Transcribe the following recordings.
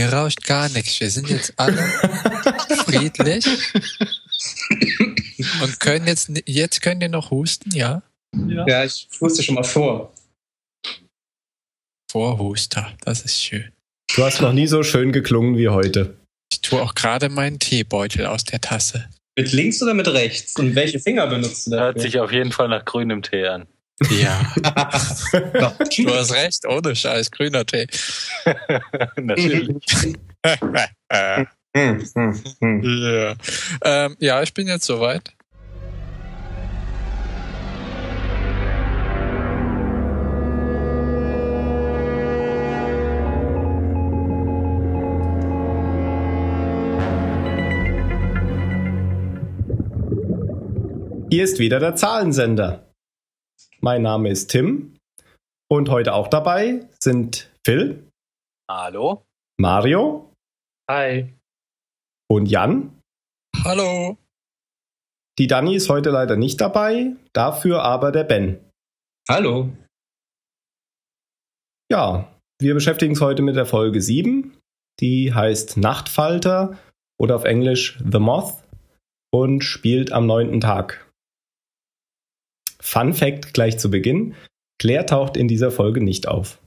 Hier rauscht gar nichts. Wir sind jetzt alle friedlich und können jetzt, jetzt könnt ihr noch husten, ja? Ja, ja ich huste schon mal vor. Vorhuster, das ist schön. Du hast noch nie so schön geklungen wie heute. Ich tue auch gerade meinen Teebeutel aus der Tasse. Mit links oder mit rechts? Und welche Finger benutzt du dafür? Hört sich auf jeden Fall nach grünem Tee an. Ja. du hast recht, ohne Scheiß, grüner Tee. Natürlich. ja. Ähm, ja, ich bin jetzt soweit. Hier ist wieder der Zahlensender. Mein Name ist Tim und heute auch dabei sind Phil. Hallo. Mario. Hi. Und Jan. Hallo. Die Dani ist heute leider nicht dabei, dafür aber der Ben. Hallo. Ja, wir beschäftigen uns heute mit der Folge 7. Die heißt Nachtfalter oder auf Englisch The Moth und spielt am neunten Tag. Fun Fact gleich zu Beginn. Claire taucht in dieser Folge nicht auf.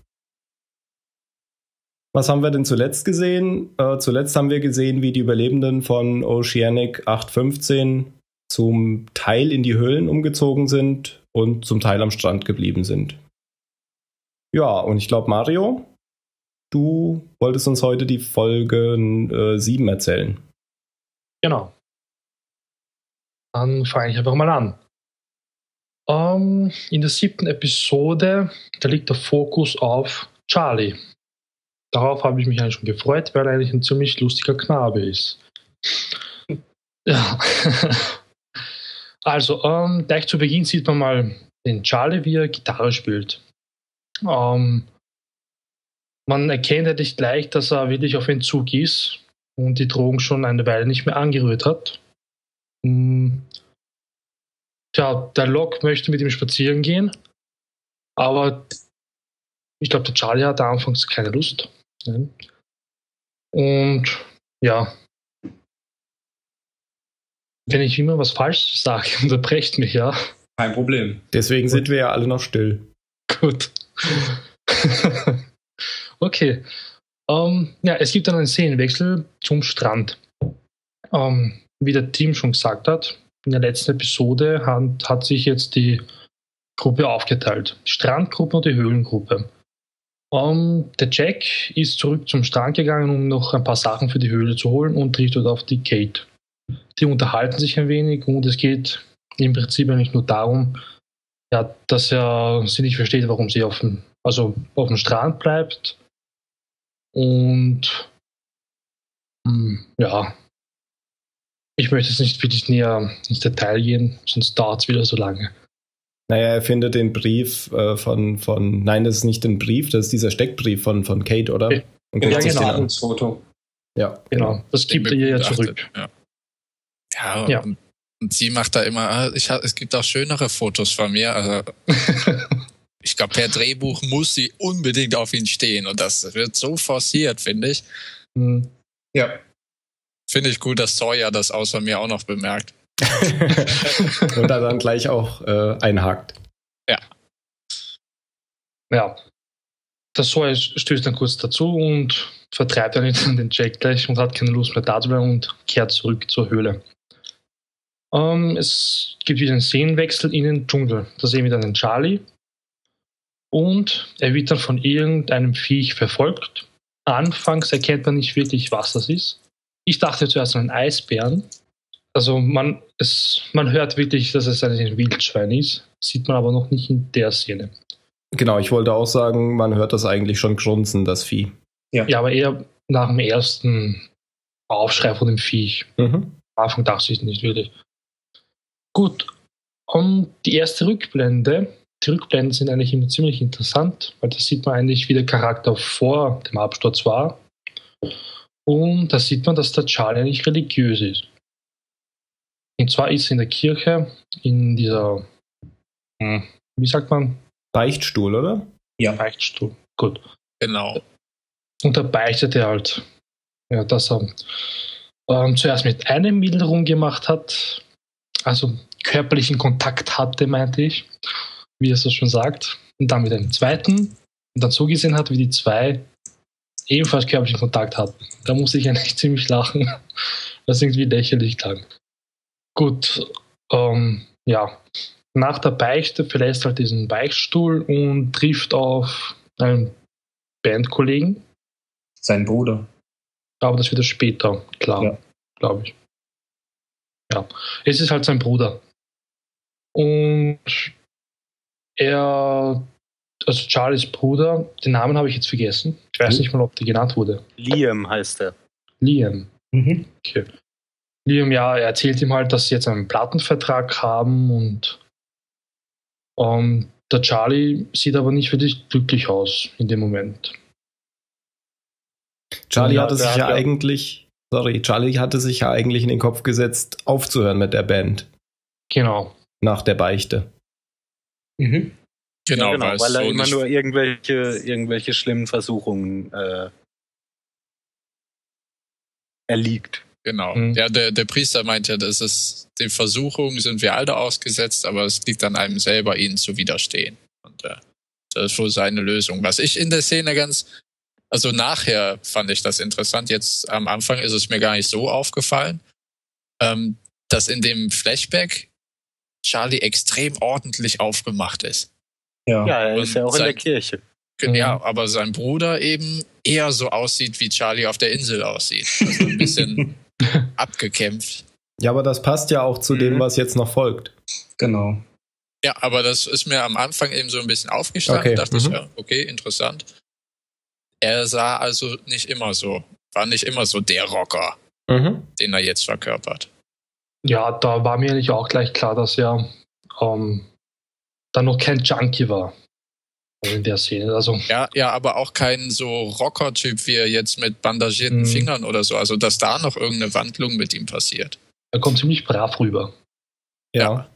Was haben wir denn zuletzt gesehen? Äh, zuletzt haben wir gesehen, wie die Überlebenden von Oceanic 815 zum Teil in die Höhlen umgezogen sind und zum Teil am Strand geblieben sind. Ja, und ich glaube, Mario, du wolltest uns heute die Folge äh, 7 erzählen. Genau. Dann fange ich einfach mal an. Um, ähm, in der siebten Episode, da liegt der Fokus auf Charlie. Darauf habe ich mich eigentlich schon gefreut, weil er eigentlich ein ziemlich lustiger Knabe ist. Ja. also, um, ähm, gleich zu Beginn sieht man mal den Charlie, wie er Gitarre spielt. Um, ähm, man erkennt eigentlich gleich, dass er wirklich auf Entzug ist und die Drogen schon eine Weile nicht mehr angerührt hat. Tja, der Lok möchte mit ihm spazieren gehen, aber ich glaube, der Charlie hatte anfangs keine Lust. Und ja, wenn ich immer was Falsches sage, unterbrecht mich, ja. Kein Problem. Deswegen sind wir ja alle noch still. Gut. okay. Um, ähm, ja, es gibt dann einen Szenenwechsel zum Strand. Um, ähm, wie der Team schon gesagt hat, in der letzten Episode hat, hat sich jetzt die Gruppe aufgeteilt. Die Strandgruppe und die Höhlengruppe. Um, der Jack ist zurück zum Strand gegangen, um noch ein paar Sachen für die Höhle zu holen und trifft dort auf die Kate. Die unterhalten sich ein wenig und es geht im Prinzip eigentlich nur darum, ja, dass er sie nicht versteht, warum sie auf dem, also auf dem Strand bleibt. Und hm, ja, ich möchte jetzt nicht wirklich näher ins Detail gehen, sonst dauert es wieder so lange. Naja, er findet den Brief äh, von, von, nein, das ist nicht ein Brief, das ist dieser Steckbrief von, von Kate, oder? Ja, ja genau. Das Foto. Ja, genau. Das gibt er ihr ja zurück. Ja, ja, ja. Und, und, sie macht da immer, ah, ich es gibt auch schönere Fotos von mir. Also, ich glaube, per Drehbuch muss sie unbedingt auf ihn stehen und das wird so forciert, finde ich. Mhm. Ja. Finde ich gut, dass Sawyer das außer mir auch noch bemerkt. Und da dann gleich auch äh, einhakt. Ja. Ja. Der Sawyer stößt dann kurz dazu und vertreibt dann den Jack gleich und hat keine Lust mehr da zu bleiben und kehrt zurück zur Höhle. Ähm, es gibt wieder einen Szenenwechsel in den Dschungel. Da sehen wir dann den Charlie. Und er wird dann von irgendeinem Viech verfolgt. Anfangs erkennt man nicht wirklich, was das ist. Ich dachte zuerst an einen Eisbären. Also man, es, man hört wirklich, dass es ein Wildschwein ist, sieht man aber noch nicht in der Szene. Genau, ich wollte auch sagen, man hört das eigentlich schon grunzen, das Vieh. Ja, ja aber eher nach dem ersten Aufschrei von dem Viech. Mhm. Am Anfang dachte ich nicht wirklich. Gut, um die erste Rückblende. Die Rückblenden sind eigentlich immer ziemlich interessant, weil da sieht man eigentlich, wie der Charakter vor dem Absturz war. Und da sieht man, dass der Charlie eigentlich religiös ist. Und zwar ist er in der Kirche, in dieser, hm, wie sagt man? Beichtstuhl, oder? Ja, Beichtstuhl. Gut. Genau. Und da beichtet er halt ja, dass er ähm, zuerst mit einem Mädel rumgemacht hat, also körperlichen Kontakt hatte, meinte ich, wie er es so schon sagt, und dann mit einem zweiten und dann so gesehen hat, wie die zwei ebenfalls körperlichen Kontakt hatten. Da musste ich eigentlich ziemlich lachen, was irgendwie lächerlich klang. Gut, ähm, ja, nach der Beichte verlässt er halt diesen Beichtstuhl und trifft auf einen Bandkollegen. Sein Bruder. Aber das wird er später, klar, ja. glaube ich. Ja, es ist halt sein Bruder. Und er, also Charlies Bruder, den Namen habe ich jetzt vergessen. Ich weiß mhm. nicht mal, ob der genannt wurde. Liam heißt er. Liam. Mhm. Okay. Liam, ja, er erzählt ihm halt, dass sie jetzt einen Plattenvertrag haben und ähm, der Charlie sieht aber nicht wirklich glücklich aus in dem Moment. Charlie hatte sich ja eigentlich, sorry, Charlie hatte sich ja eigentlich in den Kopf gesetzt, aufzuhören mit der Band. Genau. Nach der Beichte. Mhm. Genau, ja, genau weil, weil er so immer nur irgendwelche, irgendwelche schlimmen Versuchungen äh, erliegt. Genau. Mhm. Ja, der, der Priester meint ja, dass es den Versuchungen sind wir alle ausgesetzt, aber es liegt an einem selber, ihnen zu widerstehen. Und äh, das ist wohl seine Lösung. Was ich in der Szene ganz, also nachher fand ich das interessant. Jetzt am Anfang ist es mir gar nicht so aufgefallen, ähm, dass in dem Flashback Charlie extrem ordentlich aufgemacht ist. Ja, ja er ist ja auch sein, in der Kirche. Ja, aber sein Bruder eben eher so aussieht, wie Charlie auf der Insel aussieht. Also ein bisschen abgekämpft. Ja, aber das passt ja auch zu mhm. dem, was jetzt noch folgt. Genau. Ja, aber das ist mir am Anfang eben so ein bisschen aufgestanden. Okay. dachte mhm. ich, ja, okay, interessant. Er sah also nicht immer so, war nicht immer so der Rocker, mhm. den er jetzt verkörpert. Ja, da war mir eigentlich auch gleich klar, dass er ähm, dann noch kein Junkie war in der Szene. Also ja, ja, aber auch kein so Rocker-Typ wie er jetzt mit bandagierten mhm. Fingern oder so. Also dass da noch irgendeine Wandlung mit ihm passiert. Er kommt ziemlich brav rüber. Ja. ja.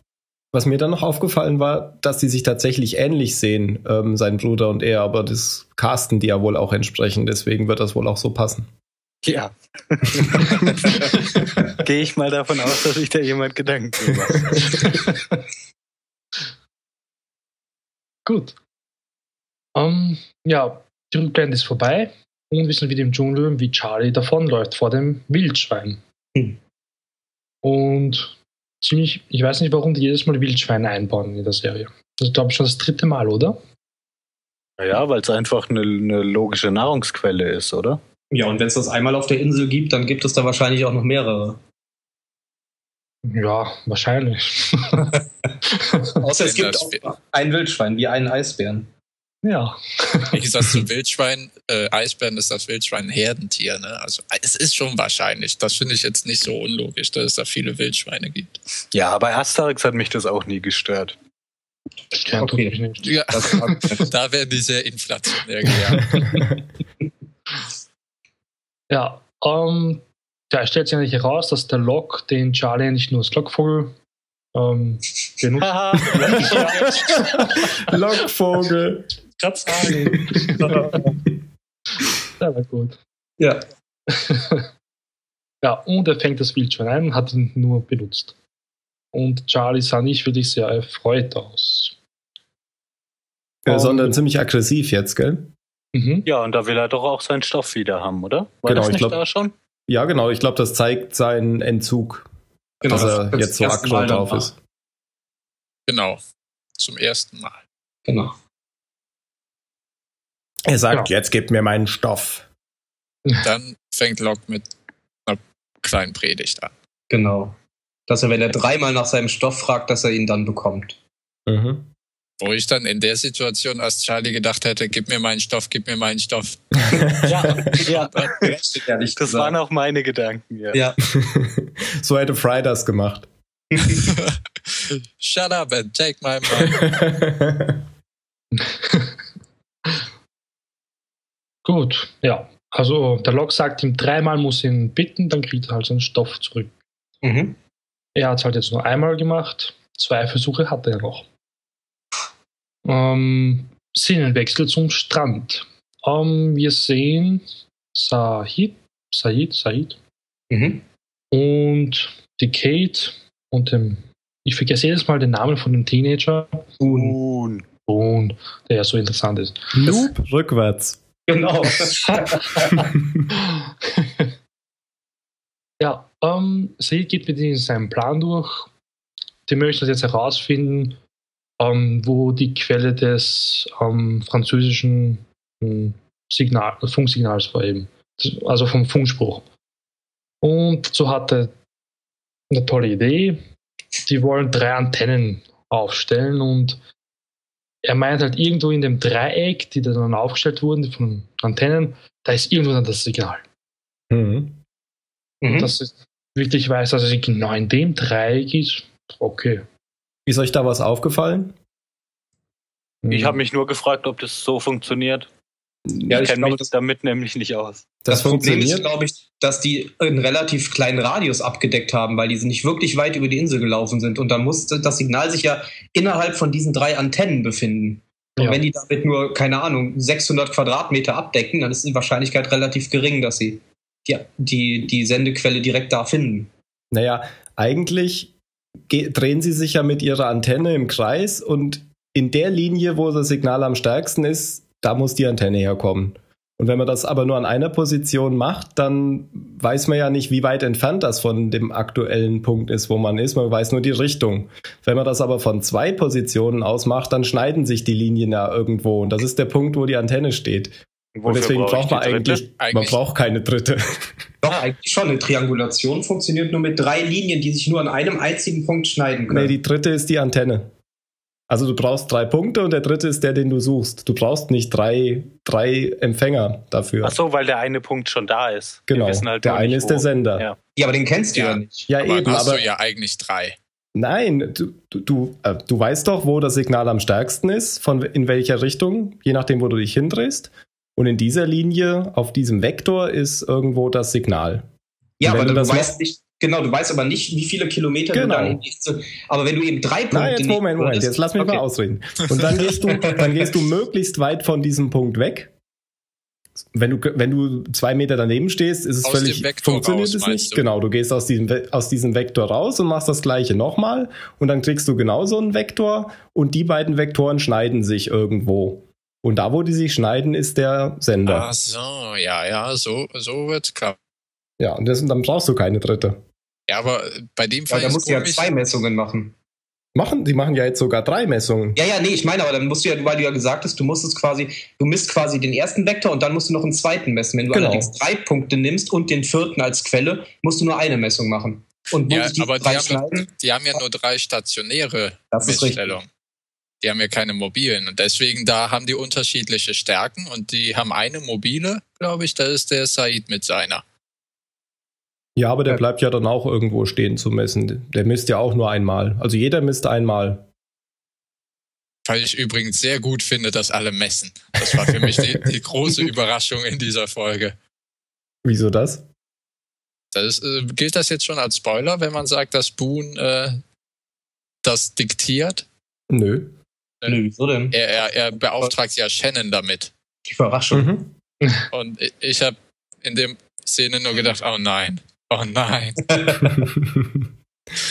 Was mir dann noch aufgefallen war, dass sie sich tatsächlich ähnlich sehen, ähm, sein Bruder und er, aber das casten die ja wohl auch entsprechend, deswegen wird das wohl auch so passen. Ja. Gehe ich mal davon aus, dass sich da jemand Gedanken macht. Gut. Um, ja, die Rückblende ist vorbei und wir sind wieder im Dschungel, wie Charlie davonläuft vor dem Wildschwein. Hm. Und ziemlich, ich weiß nicht, warum die jedes Mal Wildschweine einbauen in der Serie. Das ist, glaube ich, schon das dritte Mal, oder? Ja, weil es einfach eine, eine logische Nahrungsquelle ist, oder? Ja, und wenn es das einmal auf der Insel gibt, dann gibt es da wahrscheinlich auch noch mehrere. Ja, wahrscheinlich. Außer es gibt auch ein Wildschwein, wie einen Eisbären. Ja. Wie gesagt, so Wildschwein, äh, Eisbären ist das Wildschwein ein Herdentier, ne? Also es ist schon wahrscheinlich. Das finde ich jetzt nicht so unlogisch, dass es da viele Wildschweine gibt. Ja, bei Asterix hat mich das auch nie gestört. Ja, okay. nicht. Ja, da werden die sehr inflationär gejagt. ja, ähm, da stellt sich eigentlich heraus, dass der Lok den Charlie nicht nur als Lockvogel ähm, benutzt. Lockvogel gerade sagen. das war gut. Ja. ja, und er fängt das Wildschwein ein und hat ihn nur benutzt. Und Charlie sah nicht wirklich sehr erfreut aus. Ja, sondern ziemlich aggressiv jetzt, gell? Mhm. Ja, und da will er doch auch seinen Stoff wieder haben, oder? War genau, das nicht ich glaub, da schon? Ja, genau. Ich glaube, das zeigt seinen Entzug, genau, dass er jetzt so aggro drauf ist. Genau. Zum ersten Mal. Genau. Er sagt, ja. jetzt gib mir meinen Stoff. Dann fängt Locke mit einer kleinen Predigt an. Genau. Dass er, wenn er dreimal nach seinem Stoff fragt, dass er ihn dann bekommt. Mhm. Wo ich dann in der Situation als Charlie gedacht hätte, gib mir meinen Stoff, gib mir meinen Stoff. ja, ja. das waren auch meine Gedanken, ja. ja. so hätte Fry das gemacht. Shut up and take my money. Gut, ja. Also der Log sagt ihm, dreimal muss ihn bitten, dann kriegt er halt seinen Stoff zurück. Mhm. Er hat es halt jetzt nur einmal gemacht. Zwei Versuche hat er noch. Ähm, Szenenwechsel zum Strand. Ähm, wir sehen Sahib, Said, Said. Mhm. Und die Kate und dem, ich vergesse jedes Mal den Namen von dem Teenager. Boone. Boone, der ja so interessant ist. Loop rückwärts. Genau. ja, ähm, Said geht mit ihnen seinen Plan durch. Die möchten jetzt herausfinden, ähm, wo die Quelle des ähm, französischen hm, Signal, Funksignals war eben. Also vom Funkspruch. Und so hat er eine tolle Idee. Die wollen drei Antennen aufstellen und er meint halt irgendwo in dem Dreieck, die dann aufgestellt wurden von Antennen, da ist irgendwo dann das Signal. Mhm. Mhm. Dass es wirklich weiß, dass es genau in dem Dreieck ist, okay. Ist euch da was aufgefallen? Ich habe mich nur gefragt, ob das so funktioniert. Ja, ich, ich kenne mich damit nämlich nicht aus. Das, das Problem ist, glaube ich, dass die einen relativ kleinen Radius abgedeckt haben, weil die nicht wirklich weit über die Insel gelaufen sind. Und da musste das Signal sich ja innerhalb von diesen drei Antennen befinden. Und ja. wenn die damit nur, keine Ahnung, 600 Quadratmeter abdecken, dann ist die Wahrscheinlichkeit relativ gering, dass sie die, die, die Sendequelle direkt da finden. Naja, eigentlich drehen sie sich ja mit ihrer Antenne im Kreis und in der Linie, wo das Signal am stärksten ist, da muss die Antenne herkommen. Und wenn man das aber nur an einer Position macht, dann weiß man ja nicht, wie weit entfernt das von dem aktuellen Punkt ist, wo man ist. Man weiß nur die Richtung. Wenn man das aber von zwei Positionen aus macht, dann schneiden sich die Linien ja irgendwo. Und das ist der Punkt, wo die Antenne steht. Und deswegen braucht man eigentlich, eigentlich, man braucht keine dritte. Doch, eigentlich schon. Eine Triangulation funktioniert nur mit drei Linien, die sich nur an einem einzigen Punkt schneiden können. Nee, die dritte ist die Antenne. Also du brauchst drei Punkte und der dritte ist der, den du suchst. Du brauchst nicht drei, drei Empfänger dafür. Ach so, weil der eine Punkt schon da ist. Genau, halt der eine ist der Sender. Ja. ja. aber den kennst du ja, ja nicht. Ja, aber eben. Hast aber du ja eigentlich drei. Nein, du, du, du, äh, du weißt doch, wo das Signal am stärksten ist, von in welcher Richtung, je nachdem, wo du dich hindrehst. Und in dieser Linie, auf diesem Vektor, ist irgendwo das Signal. Ja, aber du, weißt nicht, Genau, du weißt aber nicht, wie viele Kilometer genau. du da hingehst. Aber wenn du eben drei Punkte. Nein, jetzt Moment, Moment, jetzt lass mich okay. mal ausreden. Und dann gehst du, dann gehst du möglichst weit von diesem Punkt weg. Wenn du, wenn du zwei Meter daneben stehst, ist es aus völlig, funktioniert raus, es nicht. Du? Genau, du gehst aus diesem, aus diesem Vektor raus und machst das gleiche nochmal und dann kriegst du genauso einen Vektor und die beiden Vektoren schneiden sich irgendwo. Und da, wo die sich schneiden, ist der Sender. Ach so, ja, ja, so, so wird's klar. Ja, und das, dann brauchst du keine dritte. Ja, aber bei dem Fall. Ja, da musst du ja zwei Messungen machen. Machen? Die machen ja jetzt sogar drei Messungen. Ja, ja, nee, ich meine, aber dann musst du ja, weil du ja gesagt hast, du musst es quasi, du misst quasi den ersten Vektor und dann musst du noch einen zweiten messen. Wenn du genau. allerdings drei Punkte nimmst und den vierten als Quelle, musst du nur eine Messung machen. Und ja, aber die haben, die haben, ja nur drei stationäre Messstellungen. Die haben ja keine mobilen und deswegen da haben die unterschiedliche Stärken und die haben eine mobile, glaube ich, da ist der Said mit seiner. Ja, aber der bleibt ja dann auch irgendwo stehen zu messen. Der misst ja auch nur einmal. Also jeder misst einmal. Weil ich übrigens sehr gut finde, dass alle messen. Das war für mich die, die große Überraschung in dieser Folge. Wieso das? das äh, gilt das jetzt schon als Spoiler, wenn man sagt, dass Boone äh, das diktiert? Nö. Äh, Nö, wieso denn? Er, er, er beauftragt ja Shannon damit. Die Überraschung. Mhm. Und ich, habe in dem Szene nur gedacht, oh nein, Oh nein.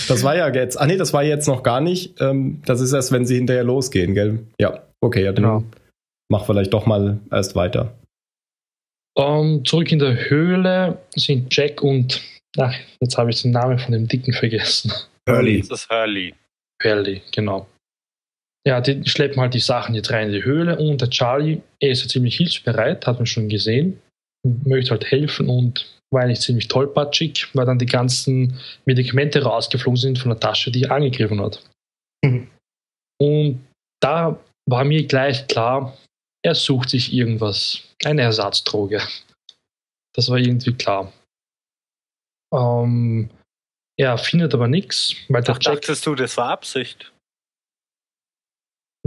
das war ja jetzt. Ah nee, das war jetzt noch gar nicht. Ähm, das ist erst, wenn sie hinterher losgehen, gell? Ja, okay, ja, dann genau. mach vielleicht doch mal erst weiter. Um, ähm, zurück in der Höhle sind Jack und ach, jetzt habe ich den Namen von dem Dicken vergessen. Hurley. Das ist Hurley. Hurley, genau. Ja, die schleppen halt die Sachen jetzt rein in die Höhle und der Charlie, er ist ja ziemlich hilfsbereit, hat man schon gesehen, möchte halt helfen und war eigentlich ziemlich tollpatschig, weil dann die ganzen Medikamente rausgeflogen sind von der Tasche, die er angegriffen hat. Mhm. Und da war mir gleich klar, er sucht sich irgendwas, eine Ersatzdroge. Das war irgendwie klar. Ähm, er findet aber nichts, weil der Ach, Jack dachtest du, das war Absicht?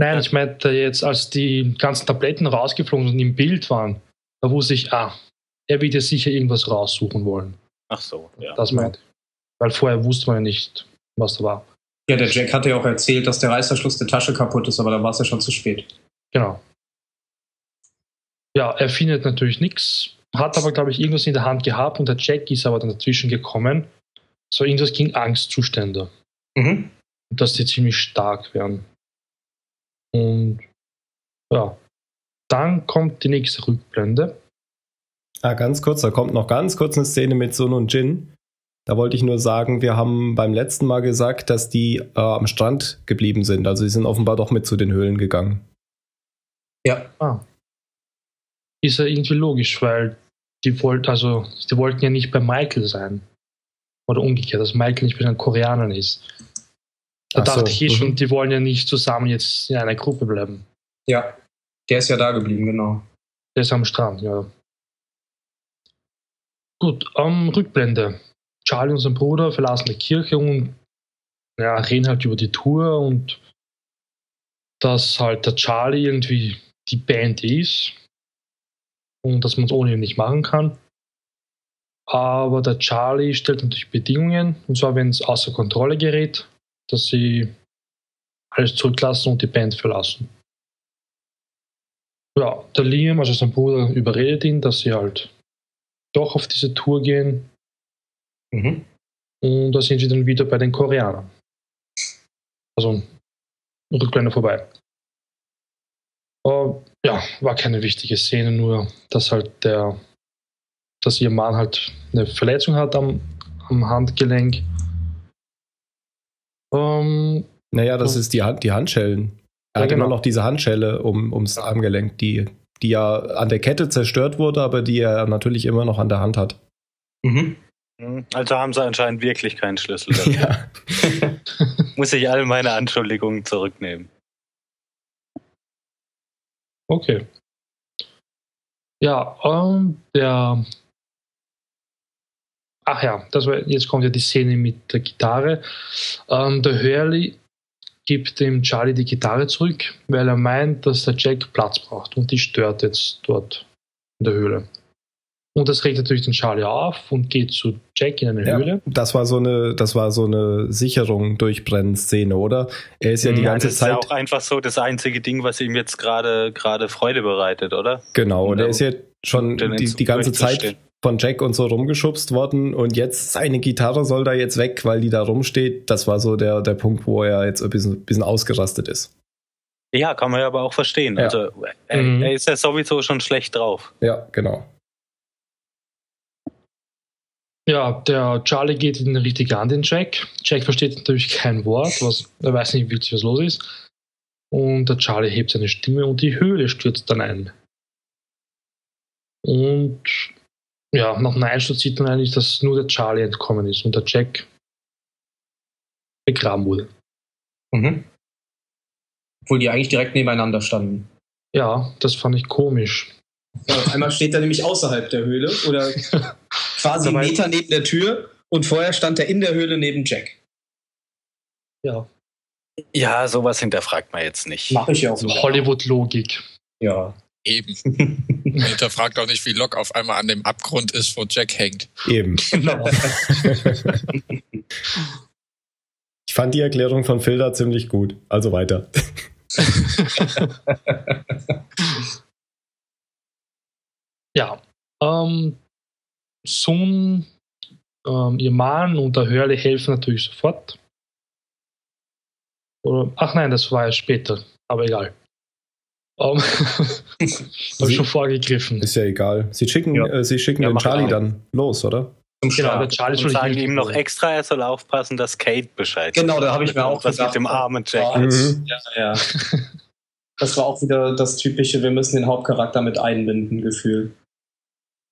Nein, ich meinte jetzt, als die ganzen Tabletten rausgeflogen sind und im Bild waren, da wusste ich, ah, er wird ja sicher irgendwas raussuchen wollen. Ach so, ja. Das meinte ich. Weil vorher wusste man ja nicht, was da war. Ja, der Jack hatte ja auch erzählt, dass der Reißverschluss der Tasche kaputt ist, aber da war es ja schon zu spät. Genau. Ja, er findet natürlich nichts hat aber, glaube ich, irgendwas in der Hand gehabt und der Jack ist aber dann dazwischen gekommen. So irgendwas gegen Angstzustände. Mhm. Und dass die ziemlich stark werden. Und ja, dann kommt die nächste Rückblende. Ah, ganz kurz, da kommt noch ganz kurz eine Szene mit Sun und Jin. Da wollte ich nur sagen, wir haben beim letzten Mal gesagt, dass die äh, am Strand geblieben sind. Also sie sind offenbar doch mit zu den Höhlen gegangen. Ja. Ah. Ist ja irgendwie logisch, weil die wollten, also die wollten ja nicht bei Michael sein. Oder umgekehrt, dass Michael nicht bei den Koreanern ist. Da Ach dachte so. ich eh schon, mhm. die wollen ja nicht zusammen jetzt in einer Gruppe bleiben. Ja, der ist ja da geblieben, genau. Der ist am Strand, ja. Gut, ähm, Rückblende. Charlie und sein Bruder verlassen die Kirche und ja, reden halt über die Tour und dass halt der Charlie irgendwie die Band ist und dass man es ohne ihn nicht machen kann. Aber der Charlie stellt natürlich Bedingungen, und zwar, wenn es außer Kontrolle gerät, dass sie alles zurücklassen und die Band verlassen. Ja, der Liam, also sein Bruder, überredet ihn, dass sie halt doch auf diese Tour gehen. Mhm. Und da sind sie dann wieder bei den Koreanern. Also Rückblende vorbei. Uh, ja, war keine wichtige Szene, nur dass halt der, dass ihr Mann halt eine Verletzung hat am, am Handgelenk. Um, naja, das ist die, Hand, die Handschellen. Er ja, hat genau. immer noch diese Handschelle um, ums Armgelenk, die die ja an der Kette zerstört wurde, aber die er natürlich immer noch an der Hand hat. Mhm. mhm. Also haben sie anscheinend wirklich keinen Schlüssel dafür. ja. Muss ich all meine Anschuldigungen zurücknehmen. Okay. Ja, ähm, der. Ach ja, das war, jetzt kommt ja die Szene mit der Gitarre. Ähm, der Hurley gibt dem Charlie die Gitarre zurück, weil er meint, dass der Jack Platz braucht und die stört jetzt dort in der Höhle. Und das regt natürlich den Charlie auf und geht zu Jack in eine ja, Höhle. Das war so eine, das war so eine Sicherung durchbrennen Szene, oder? Er ist ja die ganze das Zeit. Das ist ja auch einfach so das einzige Ding, was ihm jetzt gerade gerade Freude bereitet, oder? Genau, und er ist ja schon die, die ganze Zeit von Jack und so rumgeschubst worden und jetzt seine Gitarre soll da jetzt weg, weil die da rumsteht. Das war so der, der Punkt, wo er jetzt ein bisschen, bisschen ausgerastet ist. Ja, kann man ja aber auch verstehen. Ja. Also er, mhm. er, ist ja sowieso schon schlecht drauf. Ja, genau. Ja, der Charlie geht ihn richtig an, den Jack. Jack versteht natürlich kein Wort, was, er weiß nicht wirklich, was los ist. Und der Charlie hebt seine Stimme und die Höhle stürzt dann ein. Und ja, nach einem Einsturz sieht man eigentlich, dass nur der Charlie entkommen ist und der Jack begraben wurde. Mhm. Obwohl die eigentlich direkt nebeneinander standen. Ja, das fand ich komisch. Ja, einmal steht er nämlich außerhalb der Höhle oder quasi einen Meter neben der Tür und vorher stand er in der Höhle neben Jack. Ja. Ja, sowas hinterfragt man jetzt nicht. Mache ich ja auch. So Hollywood-Logik. Ja. Eben. Hinterfragt auch nicht, wie Locke auf einmal an dem Abgrund ist, wo Jack hängt. Eben. Genau. ich fand die Erklärung von Phil da ziemlich gut. Also weiter. ja. Ähm, Sun, ähm, ihr Mann und der Hurley helfen natürlich sofort. Oder, ach nein, das war ja später, aber egal. Um, Habe schon vorgegriffen. Ist ja egal. Sie schicken, ja. äh, sie schicken ja, den Charlie dann los, oder? Genau, der Charlie und sagen ihm noch extra, er soll aufpassen, dass Kate Bescheid Genau, da habe ich mir auch was gedacht. mit dem armen Jack. Mhm. Ja, ja. Das war auch wieder das typische, wir müssen den Hauptcharakter mit einbinden, Gefühl.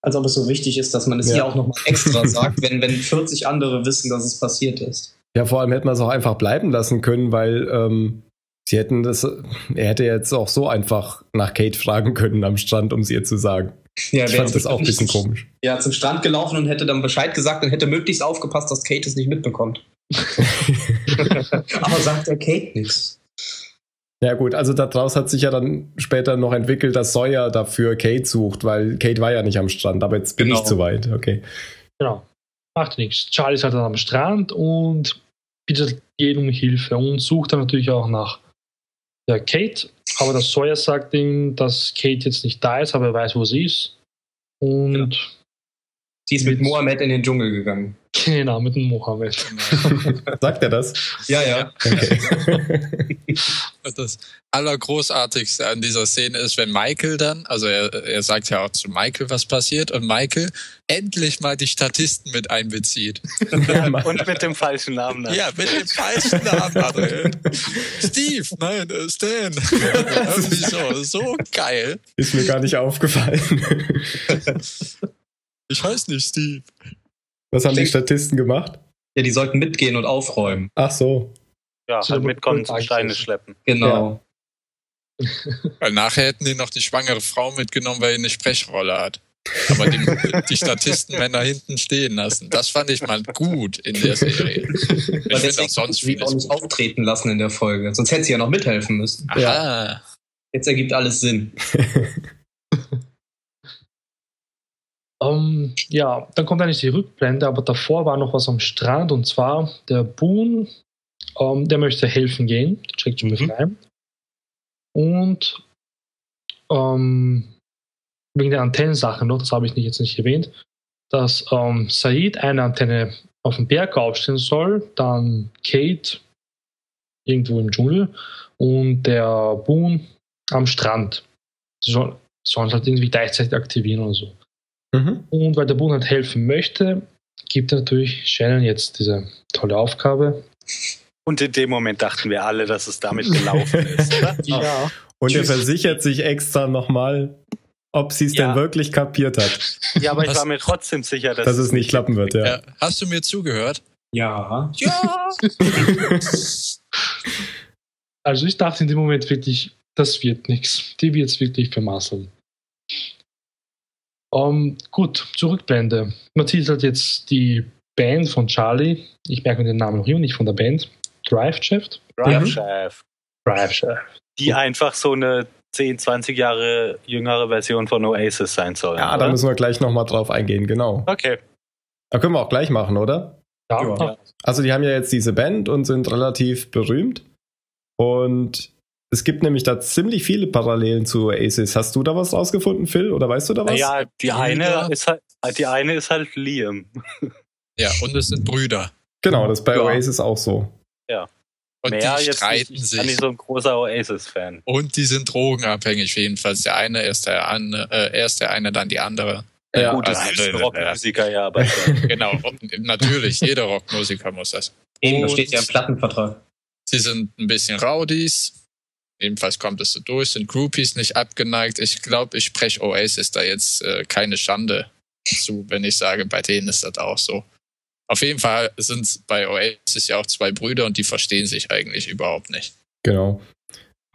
Als ob es so wichtig ist, dass man es ja. hier auch nochmal extra sagt, wenn, wenn 40 andere wissen, dass es passiert ist. Ja, vor allem hätte man es auch einfach bleiben lassen können, weil ähm, Sie hätten das, er hätte jetzt auch so einfach nach Kate fragen können am Strand, um es ihr zu sagen. Ja, ich fand das auch ein bisschen komisch. Ja, zum Strand gelaufen und hätte dann Bescheid gesagt und hätte möglichst aufgepasst, dass Kate es nicht mitbekommt. Aber sagt er Kate nichts. Ja gut, also daraus hat sich ja dann später noch entwickelt, dass Sawyer dafür Kate sucht, weil Kate war ja nicht am Strand, aber jetzt bin genau. ich zu weit, okay. Genau, macht nichts. Charlie ist halt dann am Strand und bittet jeden um Hilfe und sucht dann natürlich auch nach der Kate, aber der Sawyer sagt ihm, dass Kate jetzt nicht da ist, aber er weiß, wo sie ist. Und ja. sie ist mit, mit Mohammed in den Dschungel gegangen. Genau, mit dem Mohammed. Sagt er das? Ja, ja. Okay. das Allergroßartigste an dieser Szene ist, wenn Michael dann, also er, er sagt ja auch zu Michael, was passiert, und Michael endlich mal die Statisten mit einbezieht. Ja, und mit dem falschen Namen. Dann. Ja, mit dem falschen Namen. Steve, nein, äh, Stan. Irgendwie so, so geil. Ist mir gar nicht aufgefallen. Ich heiße nicht Steve. Was haben die Statisten gemacht? Ja, die sollten mitgehen und aufräumen. Ach so. Ja, halt mitkommen zum Steine schleppen. Genau. Ja. weil nachher hätten die noch die schwangere Frau mitgenommen, weil sie eine Sprechrolle hat. Aber die, die Statistenmänner hinten stehen lassen. Das fand ich mal gut in der Serie. Ich finde auch sonst sie auch nicht auftreten lassen in der Folge. Sonst hätte sie ja noch mithelfen müssen. Aha. Ja. Jetzt ergibt alles Sinn. Um, ja, dann kommt eigentlich die Rückblende, aber davor war noch was am Strand und zwar der Boon, um, der möchte helfen gehen, checkt schon mhm. frei. Und um, wegen der Antennensache noch, das habe ich nicht, jetzt nicht erwähnt, dass um, Said eine Antenne auf dem Berg aufstellen soll, dann Kate irgendwo im Dschungel und der Boon am Strand. Sie sollen es halt irgendwie gleichzeitig aktivieren oder so. Mhm. Und weil der Boon halt helfen möchte, gibt er natürlich Shannon jetzt diese tolle Aufgabe. Und in dem Moment dachten wir alle, dass es damit gelaufen ist. Oder? ja. Und er versichert sich extra nochmal, ob sie es ja. denn wirklich kapiert hat. Ja, aber ich war mir trotzdem sicher, dass, dass es nicht klappen wird. Ja. ja. Hast du mir zugehört? Ja. Ja. also ich dachte in dem Moment wirklich, das wird nichts. Die wird es wirklich vermasseln. Um, ähm, gut, Zurückblende. Man sieht halt jetzt die Band von Charlie. Ich merke mir den Namen noch immer nicht von der Band. Drive Shaft? Drive mhm. Shaft. Drive Shaft. Die einfach so eine 10, 20 Jahre jüngere Version von Oasis sein soll. Ja, oder? da müssen wir gleich nochmal drauf eingehen, genau. Okay. Da können wir auch gleich machen, oder? Ja. ja. Also die haben ja jetzt diese Band und sind relativ berühmt. Und es gibt nämlich da ziemlich viele Parallelen zu Oasis. Hast du da was rausgefunden, Phil? Oder weißt du da was? Ja, die eine ist halt, die eine ist halt Liam. Ja, und es sind Brüder. Genau, das ist bei ja. Oasis auch so. Ja. Und Mehr die streiten nicht, sich. Ich bin nicht so ein großer Oasis-Fan. Und die sind drogenabhängig, jedenfalls. Der eine ist der eine, äh, erst der eine, dann die andere. Ja, gut, das also, ist ein Rockmusiker, ja, aber. genau, natürlich, jeder Rockmusiker muss das. Eben, da steht ja im Plattenvertrag. Sie sind ein bisschen Rowdies, Ebenfalls kommt es so durch, sind Groupies nicht abgeneigt. Ich glaube, ich spreche Oasis da jetzt äh, keine Schande zu, wenn ich sage, bei denen ist das auch so. Auf jeden Fall sind es bei Oasis ja auch zwei Brüder und die verstehen sich eigentlich überhaupt nicht. Genau.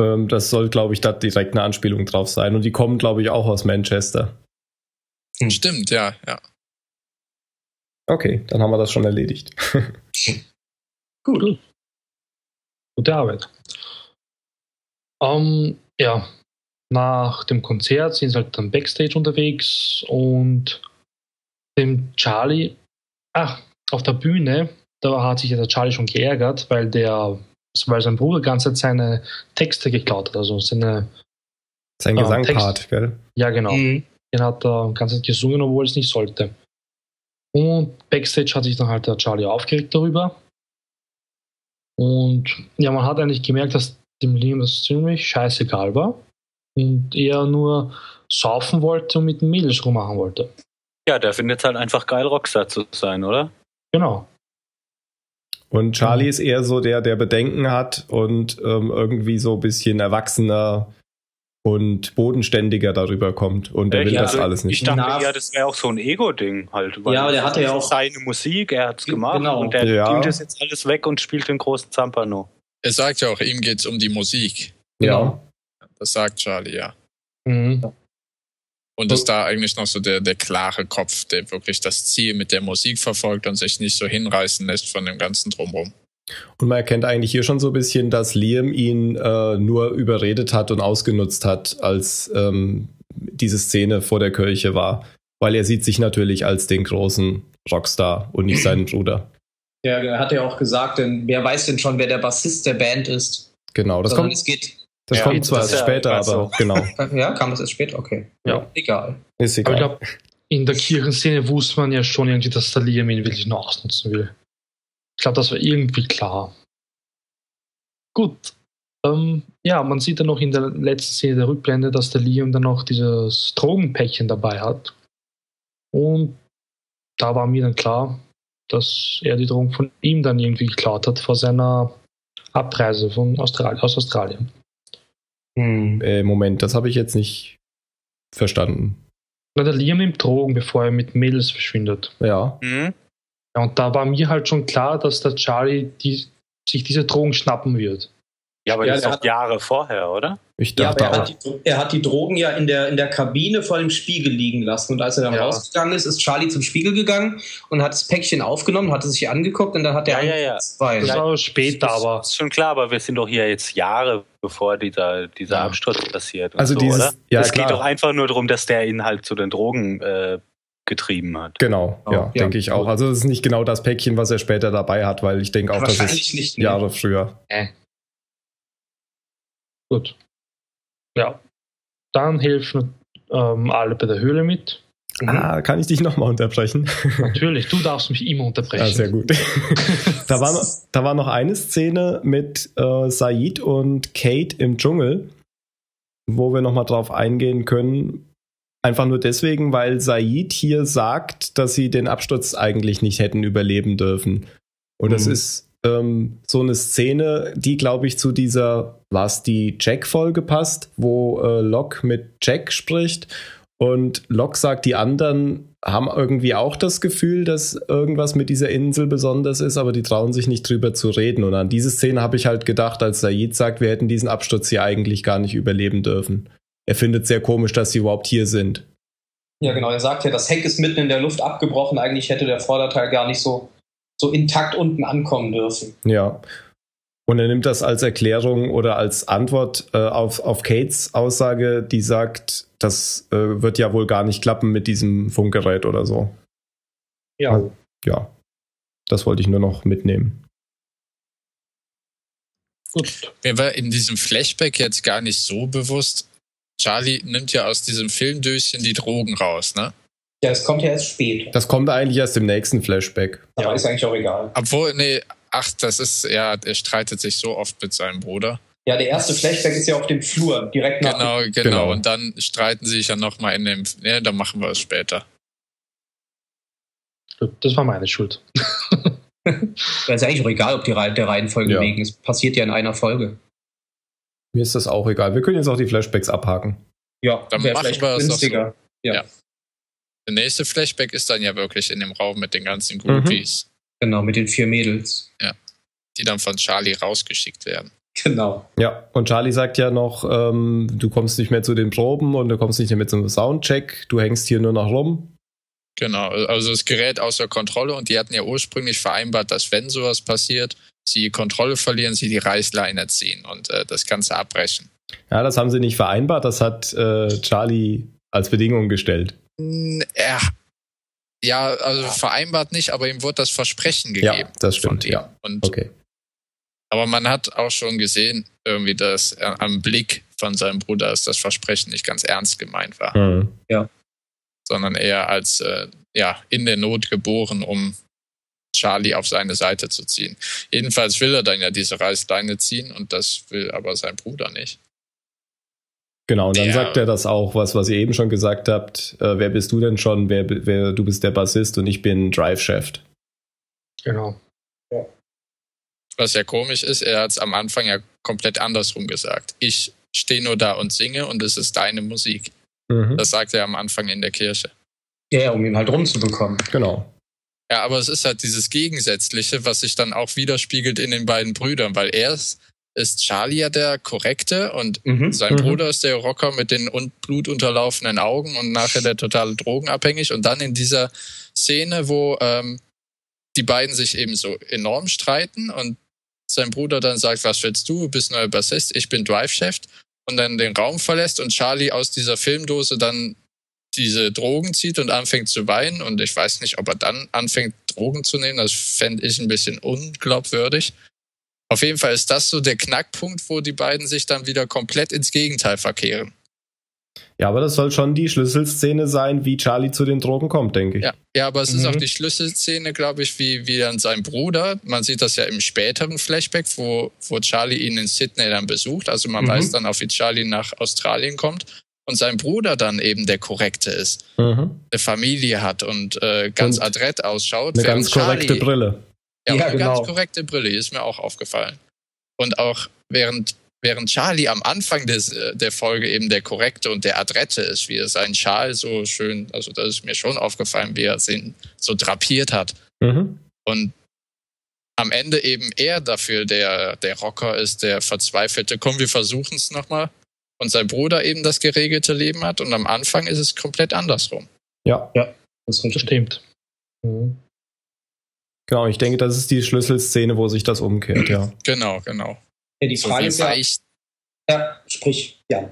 Ähm, das soll, glaube ich, da direkt eine Anspielung drauf sein. Und die kommen, glaube ich, auch aus Manchester. Hm. Stimmt, ja, ja. Okay, dann haben wir das schon erledigt. Gut. Gute Arbeit. Um, ja, nach dem Konzert sind sie halt dann Backstage unterwegs und dem Charlie, ach, auf der Bühne, da hat sich der Charlie schon geärgert, weil der, weil sein Bruder die ganze Zeit seine Texte geklaut hat, also seine sein äh, Gesangpart, gell? Ja, genau. Mhm. Den hat er die ganze Zeit gesungen, obwohl es nicht sollte. Und Backstage hat sich dann halt der Charlie aufgeregt darüber. Und ja, man hat eigentlich gemerkt, dass dem Liam das ziemlich scheißegal war und er nur saufen wollte und mit den Mädels rummachen wollte. Ja, der findet es halt einfach geil, Rockstar zu sein, oder? Genau. Und Charlie ist eher so der, der Bedenken hat und ähm, irgendwie so ein bisschen erwachsener und bodenständiger darüber kommt. Und er will ja, das also alles nicht. Ich dachte, ja, das wäre auch so ein Ego-Ding halt. ja, aber der hatte ja auch seine Musik, er hat es gemacht genau. und der ja. gibt das jetzt alles weg und spielt den großen Zampano. Er sagt ja auch, ihm geht es um die Musik. Ja. Das sagt Charlie, ja. Mhm. Und ist da eigentlich noch so der, der klare Kopf, der wirklich das Ziel mit der Musik verfolgt und sich nicht so hinreißen lässt von dem ganzen Drumherum. Und man erkennt eigentlich hier schon so ein bisschen, dass Liam ihn äh, nur überredet hat und ausgenutzt hat, als ähm, diese Szene vor der Kirche war. Weil er sieht sich natürlich als den großen Rockstar und nicht seinen Bruder. Ja, er hat ja auch gesagt, denn wer weiß denn schon, wer der Bassist der Band ist? Genau, das Sondern kommt. Es geht, das ja, kommt zwar erst später, aber so. genau. Ja, kam das erst später? Okay. Ja. Egal. Ist egal. Aber ich glaube, in der Kirchenszene wusste man ja schon irgendwie, dass der Liam ihn wirklich nur ausnutzen will. Ich glaube, das war irgendwie klar. Gut. Ähm, ja, man sieht dann noch in der letzten Szene der Rückblende, dass der Liam dann noch dieses Drogenpäckchen dabei hat. Und da war mir dann klar, dass er die Drogen von ihm dann irgendwie geklaut hat vor seiner Abreise von Austral aus Australien. Hm. Äh, Moment, das habe ich jetzt nicht verstanden. Na, der Liam nimmt Drogen, bevor er mit Mädels verschwindet. Ja. Mhm. ja. Und da war mir halt schon klar, dass der Charlie die, sich diese Drogen schnappen wird. Ja, aber ja, das ist doch Jahre vorher, oder? Ich dachte ja, aber er hat, die, er hat, die, Drogen ja in der, in der Kabine vor dem Spiegel liegen lassen. Und als er dann ja. rausgegangen ist, ist Charlie zum Spiegel gegangen und hat das Päckchen aufgenommen, hat es sich angeguckt und dann hat er ja, ja, ja. zwei. Das war später, aber. Ist schon klar, aber wir sind doch hier jetzt Jahre bevor dieser, dieser ja. Absturz passiert. Also so, dieses, oder? Ja, es geht doch einfach nur darum, dass der ihn halt zu den Drogen äh, getrieben hat. Genau, oh, ja, denke ich auch. Also es ist nicht genau das Päckchen, was er später dabei hat, weil ich denke auch, dass es nicht, Jahre früher. Äh. Gut. Ja. Dann helfen ähm, alle bei der Höhle mit. Mhm. Ah, kann ich dich nochmal unterbrechen? Natürlich, du darfst mich immer unterbrechen. Ah, sehr gut. da, war noch, da war noch eine Szene mit äh, Said und Kate im Dschungel, wo wir nochmal drauf eingehen können. Einfach nur deswegen, weil Said hier sagt, dass sie den Absturz eigentlich nicht hätten überleben dürfen. Und mhm. das ist ähm, so eine Szene, die, glaube ich, zu dieser, was die Jack-Folge passt, wo äh, Locke mit Jack spricht und Locke sagt, die anderen haben irgendwie auch das Gefühl, dass irgendwas mit dieser Insel besonders ist, aber die trauen sich nicht drüber zu reden. Und an diese Szene habe ich halt gedacht, als Said sagt, wir hätten diesen Absturz hier eigentlich gar nicht überleben dürfen. Er findet sehr komisch, dass sie überhaupt hier sind. Ja, genau. Er sagt ja, das Heck ist mitten in der Luft abgebrochen. Eigentlich hätte der Vorderteil gar nicht so so intakt unten ankommen dürfen. Ja. Und er nimmt das als Erklärung oder als Antwort äh, auf, auf Kates Aussage, die sagt, das äh, wird ja wohl gar nicht klappen mit diesem Funkgerät oder so. Ja. Also, ja. Das wollte ich nur noch mitnehmen. Gut. Mir war in diesem Flashback jetzt gar nicht so bewusst, Charlie nimmt ja aus diesem Filmdöschen die Drogen raus, ne? Ja, es kommt ja erst spät. Das kommt eigentlich erst im nächsten Flashback. Aber ja. ist eigentlich auch egal. Obwohl, nee, ach, das ist, ja, er streitet sich so oft mit seinem Bruder. Ja, der erste Flashback ist ja auf dem Flur, direkt nach. Genau, genau, genau. Und dann streiten sie sich ja nochmal in dem, ja, dann machen wir es später. Das war meine Schuld. das ist eigentlich auch egal, ob die Reihe der Reihenfolge ja. wegen ist. Passiert ja in einer Folge. Mir ist das auch egal. Wir können jetzt auch die Flashbacks abhaken. Ja, dann machen wir es günstiger. So. Ja. ja. Der nächste Flashback ist dann ja wirklich in dem Raum mit den ganzen Groupies. Mhm. Genau, mit den vier Mädels. Ja. Die dann von Charlie rausgeschickt werden. Genau. Ja, und Charlie sagt ja noch, ähm, du kommst nicht mehr zu den Proben und du kommst nicht mehr mit zum Soundcheck, du hängst hier nur noch rum. Genau, also das Gerät außer Kontrolle und die hatten ja ursprünglich vereinbart, dass wenn sowas passiert, sie Kontrolle verlieren, sie die Reißleine ziehen und äh, das Ganze abbrechen. Ja, das haben sie nicht vereinbart, das hat äh, Charlie als Bedingung gestellt. Er, ja, also vereinbart nicht, aber ihm wurde das Versprechen gegeben. Ja, das stimmt, ja. Und, okay. Aber man hat auch schon gesehen, irgendwie, dass er, am Blick von seinem Bruder dass das Versprechen nicht ganz ernst gemeint war. Mhm. Ja. Sondern eher als äh, ja, in der Not geboren, um Charlie auf seine Seite zu ziehen. Jedenfalls will er dann ja diese Reißleine ziehen und das will aber sein Bruder nicht. Genau, und dann ja. sagt er das auch, was, was ihr eben schon gesagt habt. Äh, wer bist du denn schon? Wer, wer, du bist der Bassist und ich bin Drive-Chef. Genau. Ja. Was ja komisch ist, er hat es am Anfang ja komplett andersrum gesagt. Ich stehe nur da und singe und es ist deine Musik. Mhm. Das sagt er am Anfang in der Kirche. Ja, um ihn halt rumzubekommen. Genau. Ja, aber es ist halt dieses Gegensätzliche, was sich dann auch widerspiegelt in den beiden Brüdern, weil er ist ist Charlie ja der Korrekte und mhm. sein mhm. Bruder ist der Rocker mit den blutunterlaufenden Augen und nachher der totale Drogenabhängig. Und dann in dieser Szene, wo ähm, die beiden sich eben so enorm streiten und sein Bruder dann sagt, was willst du? Du bist neuer Bassist, ich bin Drive-Chef und dann den Raum verlässt und Charlie aus dieser Filmdose dann diese Drogen zieht und anfängt zu weinen und ich weiß nicht, ob er dann anfängt, Drogen zu nehmen. Das fände ich ein bisschen unglaubwürdig. Auf jeden Fall ist das so der Knackpunkt, wo die beiden sich dann wieder komplett ins Gegenteil verkehren. Ja, aber das soll schon die Schlüsselszene sein, wie Charlie zu den Drogen kommt, denke ich. Ja, ja aber es mhm. ist auch die Schlüsselszene, glaube ich, wie, wie dann sein Bruder, man sieht das ja im späteren Flashback, wo, wo Charlie ihn in Sydney dann besucht. Also man mhm. weiß dann auch, wie Charlie nach Australien kommt und sein Bruder dann eben der korrekte ist, mhm. eine Familie hat und äh, ganz und adrett ausschaut. Eine ganz korrekte Charlie, Brille. Ja, ja eine genau. ganz korrekte Brille, ist mir auch aufgefallen. Und auch während Während Charlie am Anfang des, äh, der Folge eben der korrekte und der adrette ist, wie er seinen Schal so schön, also das ist mir schon aufgefallen, wie er ihn so drapiert hat. Mhm. Und am Ende eben er dafür der, der Rocker ist, der verzweifelte, komm, wir versuchen es nochmal. Und sein Bruder eben das geregelte Leben hat. Und am Anfang ist es komplett andersrum. Ja, ja, das stimmt. Mhm. Genau, ich denke, das ist die Schlüsselszene, wo sich das umkehrt, ja. Genau, genau. Ja, die Frage so ist ja, ja, sprich, ja.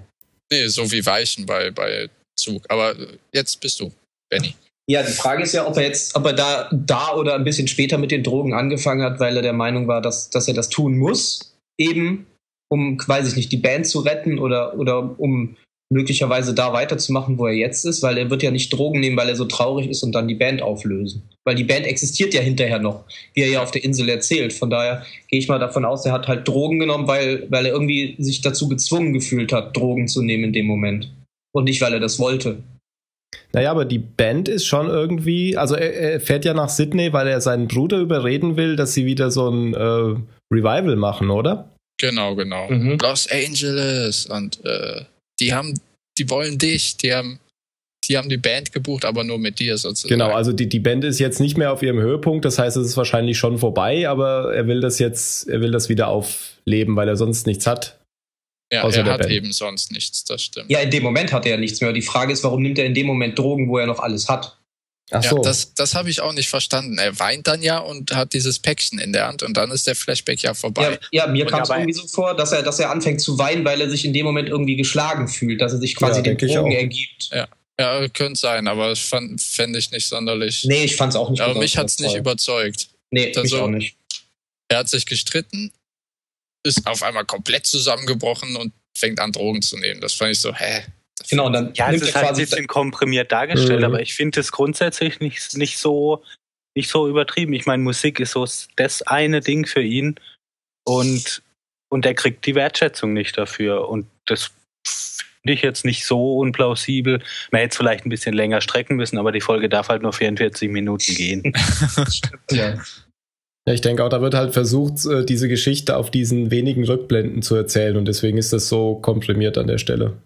Nee, so wie Weichen bei, bei Zug. Aber jetzt bist du, Benny. Ja, die Frage ist ja, ob er jetzt, ob er da, da oder ein bisschen später mit den Drogen angefangen hat, weil er der Meinung war, dass, dass er das tun muss, eben, um, weiß ich nicht, die Band zu retten oder, oder um möglicherweise da weiterzumachen, wo er jetzt ist, weil er wird ja nicht Drogen nehmen, weil er so traurig ist und dann die Band auflösen. Weil die Band existiert ja hinterher noch, wie er ja auf der Insel erzählt. Von daher gehe ich mal davon aus, er hat halt Drogen genommen, weil, weil er irgendwie sich dazu gezwungen gefühlt hat, Drogen zu nehmen in dem Moment. Und nicht, weil er das wollte. Naja, aber die Band ist schon irgendwie, also er, er fährt ja nach Sydney, weil er seinen Bruder überreden will, dass sie wieder so ein äh, Revival machen, oder? Genau, genau. Mhm. Los Angeles und äh, die haben, die wollen dich, die haben, die haben die Band gebucht, aber nur mit dir sozusagen. Genau, also die, die Band ist jetzt nicht mehr auf ihrem Höhepunkt, das heißt, es ist wahrscheinlich schon vorbei, aber er will das jetzt, er will das wieder aufleben, weil er sonst nichts hat. Ja, er hat Band. eben sonst nichts, das stimmt. Ja, in dem Moment hat er ja nichts mehr. Die Frage ist, warum nimmt er in dem Moment Drogen, wo er noch alles hat? Ach so. Ja, das, das habe ich auch nicht verstanden. Er weint dann ja und hat dieses Päckchen in der Hand und dann ist der Flashback ja vorbei. Ja, ja mir kam es irgendwie so vor, dass er, dass er anfängt zu weinen, weil er sich in dem Moment irgendwie geschlagen fühlt, dass er sich quasi ja, den Drogen ergibt. Ja. Ja, könnte sein, aber das fände ich nicht sonderlich. Nee, ich fand es auch nicht Aber mich hat es nicht überzeugt. Nee, also, mich auch nicht. Er hat sich gestritten, ist auf einmal komplett zusammengebrochen und fängt an, Drogen zu nehmen. Das fand ich so, hä? Genau, und dann ja, es ist halt ein bisschen komprimiert dargestellt, mhm. aber ich finde es grundsätzlich nicht, nicht so nicht so übertrieben. Ich meine, Musik ist so das eine Ding für ihn und und er kriegt die Wertschätzung nicht dafür und das finde ich jetzt nicht so unplausibel. Man hätte es vielleicht ein bisschen länger strecken müssen, aber die Folge darf halt nur 44 Minuten gehen. ja. Ja, ich denke auch, da wird halt versucht, äh, diese Geschichte auf diesen wenigen Rückblenden zu erzählen und deswegen ist das so komprimiert an der Stelle.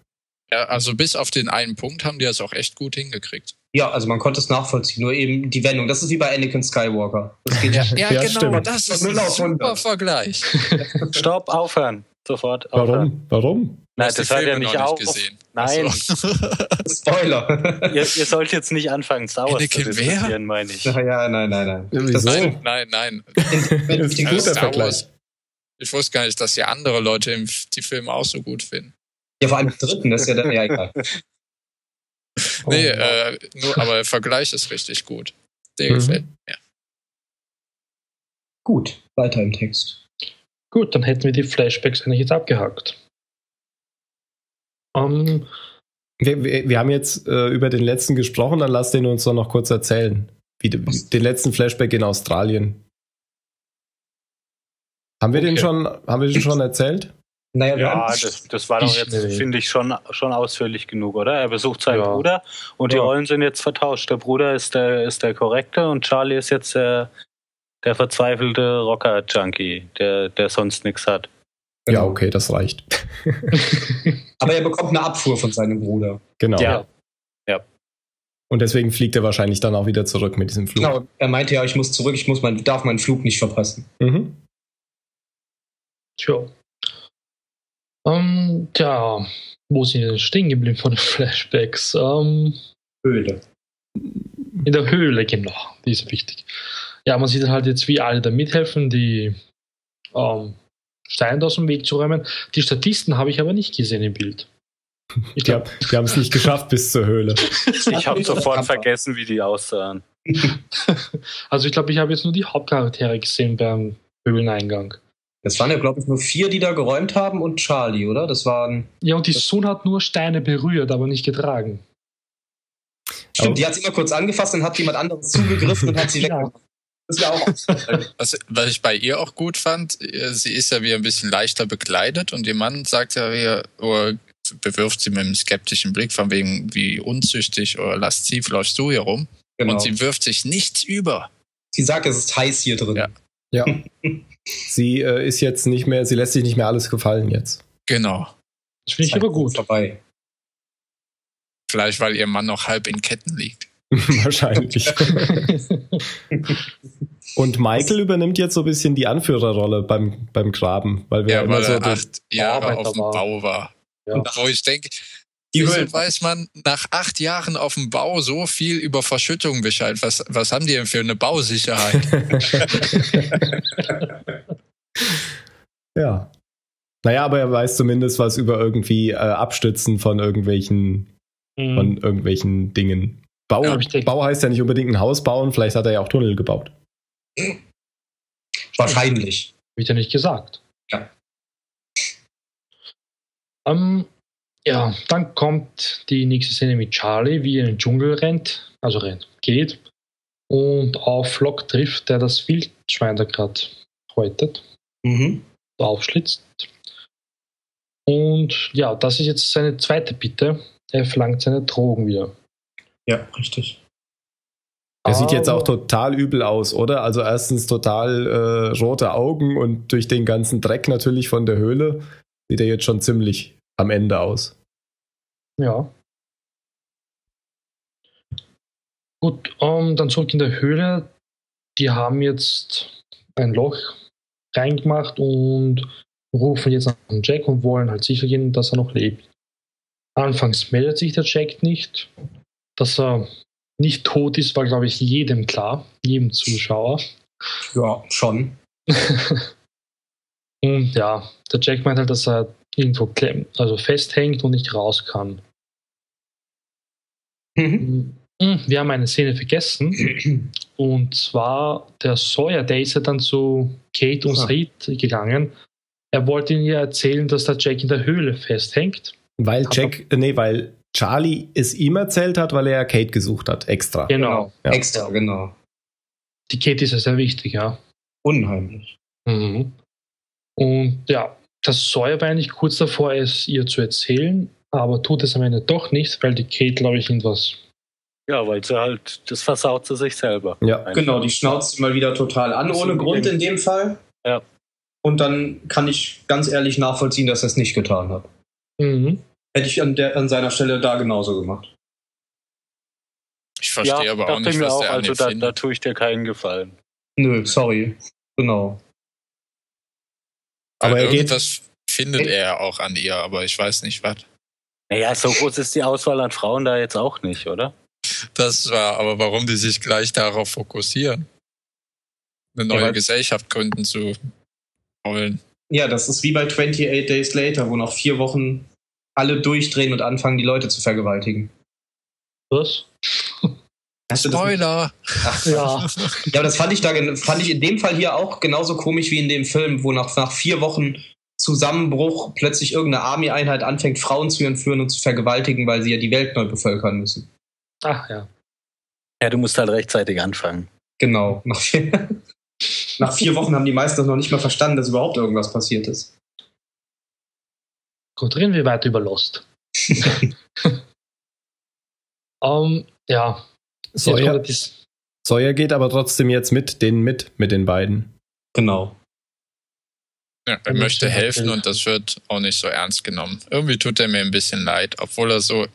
Ja, also bis auf den einen Punkt haben die das auch echt gut hingekriegt. Ja, also man konnte es nachvollziehen, nur eben die Wendung. Das ist wie bei Anakin Skywalker. Das geht ja, ja, ja genau, stimmt. das ist ein super Vergleich. Stopp, aufhören. Sofort aufhören. Warum? Warum? Nein, das hat er nicht auch. Gesehen. Nein. So. Spoiler. ihr, ihr, sollt jetzt nicht Star Wars zu diskutieren, meine ich. Ja, ja, nein, nein, nein. Wieso? Nein, nein, nein. das ist ein guter Vergleich. Ich wusste gar nicht, dass ja andere Leute die Filme auch so gut finden. Ja, vor allem dritten, das ist ja dann ja egal. nee, oh, äh, nur, aber der Vergleich ist richtig gut. Der mhm. gefällt mir. Gut, weiter im Text. Gut, dann hätten wir die Flashbacks eigentlich jetzt abgehakt. Um, ähm, wir, wir, wir, haben jetzt äh, über den letzten gesprochen, dann lass den uns doch noch kurz erzählen. Wie, den letzten Flashback in Australien. Haben wir okay. den schon, haben wir den schon erzählt? Naja, ja, das, das war doch jetzt, finde ich, schon, schon ausführlich genug, oder? Er besucht seinen ja. Bruder und ja. die Rollen sind jetzt vertauscht. Der Bruder ist der, ist der Korrekte und Charlie ist jetzt der, der verzweifelte Rocker-Junkie, der, der sonst nichts hat. Ja, genau. okay, das reicht. Aber er bekommt eine Abfuhr von seinem Bruder. Genau. Ja. ja. Und deswegen fliegt er wahrscheinlich dann auch wieder zurück mit diesem Flug. Genau, er meinte ja, ich muss zurück, ich muss mein, darf meinen Flug nicht verpassen. Mhm. Tja. Ähm, tja, wo sind wir denn stehen geblieben von den Flashbacks? Ähm, Höhle. In der Höhle, genau. Die ist wichtig. Ja, man sieht halt jetzt, wie alle da mithelfen, die ähm, Steine aus dem Weg zu räumen. Die Statisten habe ich aber nicht gesehen im Bild. Ich glaube, die haben es nicht geschafft bis zur Höhle. Ich habe sofort vergessen, wie die aussahen. Also ich glaube, ich habe jetzt nur die Hauptcharaktere gesehen beim Höhleneingang. Das waren ja, glaube ich, nur vier, die da geräumt haben und Charlie, oder? Das waren. Ja, und die Sun hat nur Steine berührt, aber nicht getragen. Stimmt, die hat sie immer kurz angefasst, dann hat jemand anderes zugegriffen und hat sie ja. Das ist auch. was, was ich bei ihr auch gut fand, äh, sie ist ja wieder ein bisschen leichter bekleidet und ihr Mann sagt ja wieder, oder bewirft sie mit einem skeptischen Blick von wegen, wie unzüchtig oder lasziv läufst du hier rum. Genau. Und sie wirft sich nichts über. Sie sagt, es ist heiß hier drin. Ja. ja. sie äh, ist jetzt nicht mehr, sie lässt sich nicht mehr alles gefallen jetzt. Genau. Das finde ich aber gut. Vorbei. Vielleicht, weil ihr Mann noch halb in Ketten liegt. Wahrscheinlich. Und Michael übernimmt jetzt so ein bisschen die Anführerrolle beim, beim Graben, weil wir ja, immer weil so er acht Jahre auf dem Bau war. Ja. Wo ich denke, Wieso weiß man nach acht Jahren auf dem Bau so viel über Verschüttung Bescheid? Was, was haben die denn für eine Bausicherheit? ja. Naja, aber er weiß zumindest was über irgendwie äh, Abstützen von irgendwelchen, mhm. von irgendwelchen Dingen. Bau, ja, Bau heißt ja nicht unbedingt ein Haus bauen, vielleicht hat er ja auch Tunnel gebaut. Wahrscheinlich. Habe ich ja nicht gesagt. Ja. Ähm, ja, dann kommt die nächste Szene mit Charlie, wie er in den Dschungel rennt, also rennt, geht und auf Flock trifft, der das Wildschwein da gerade häutet, mhm. aufschlitzt. Und ja, das ist jetzt seine zweite Bitte. Er verlangt seine Drogen wieder. Ja, richtig. Er sieht jetzt auch total übel aus, oder? Also erstens total äh, rote Augen und durch den ganzen Dreck natürlich von der Höhle sieht er jetzt schon ziemlich am Ende aus. Ja. Gut, um, ähm, dann zurück in der Höhle. Die haben jetzt ein Loch reingemacht und rufen jetzt nach Jack und wollen halt sicher gehen, dass er noch lebt. Anfangs meldet sich der Jack nicht. Dass er nicht tot ist, war, glaube ich, jedem klar, jedem Zuschauer. Ja, schon. und ja, der Jack meint halt, dass er irgendwo klemmt, also festhängt und nicht raus kann. Mhm. Hm, wir haben eine Szene vergessen. Und zwar der Sawyer, der ist ja dann zu Kate und Said gegangen. Er wollte ihnen ja erzählen, dass der Jack in der Höhle festhängt. Weil Jack, äh, nee, weil Charlie es ihm erzählt hat, weil er ja Kate gesucht hat, extra. Genau. Ja. Extra, genau. Die Kate ist ja sehr wichtig, ja. Unheimlich. Mhm. Und ja, das Sawyer war eigentlich kurz davor, es ihr zu erzählen, aber tut es am Ende doch nicht, weil die Kate, glaube ich, irgendwas. Ja, weil sie halt, das versaut sie sich selber. Ja, einfach. genau, die schnauzt mal wieder total an, ohne Grund in dem Fall. Ja. Und dann kann ich ganz ehrlich nachvollziehen, dass er es nicht getan hat. Mhm. Hätte ich an, der, an seiner Stelle da genauso gemacht. Ich verstehe ja, aber auch nicht, was auch, der also da, da tue ich dir keinen Gefallen. Nö, sorry. Genau. Aber er irgendwas geht, findet er auch an ihr, aber ich weiß nicht was. Naja, so groß ist die Auswahl an Frauen da jetzt auch nicht, oder? Das war aber, warum die sich gleich darauf fokussieren. Eine neue ja, Gesellschaft gründen zu wollen. Ja, das ist wie bei 28 Days Later, wo nach vier Wochen alle durchdrehen und anfangen, die Leute zu vergewaltigen. Was? Spoiler! Ach, ja. ja, aber das fand ich, da, fand ich in dem Fall hier auch genauso komisch wie in dem Film, wo nach, nach vier Wochen Zusammenbruch plötzlich irgendeine Army-Einheit anfängt, Frauen zu entführen und zu vergewaltigen, weil sie ja die Welt neu bevölkern müssen. Ach ja. Ja, du musst halt rechtzeitig anfangen. Genau. Nach vier, nach vier Wochen haben die meisten noch nicht mal verstanden, dass überhaupt irgendwas passiert ist. Gut, reden wir weiter über Lost. um, ja. Sawyer, Sawyer geht aber trotzdem jetzt mit denen mit, mit den beiden. Genau. Ja, er möchte helfen und das wird auch nicht so ernst genommen. Irgendwie tut er mir ein bisschen leid, obwohl er so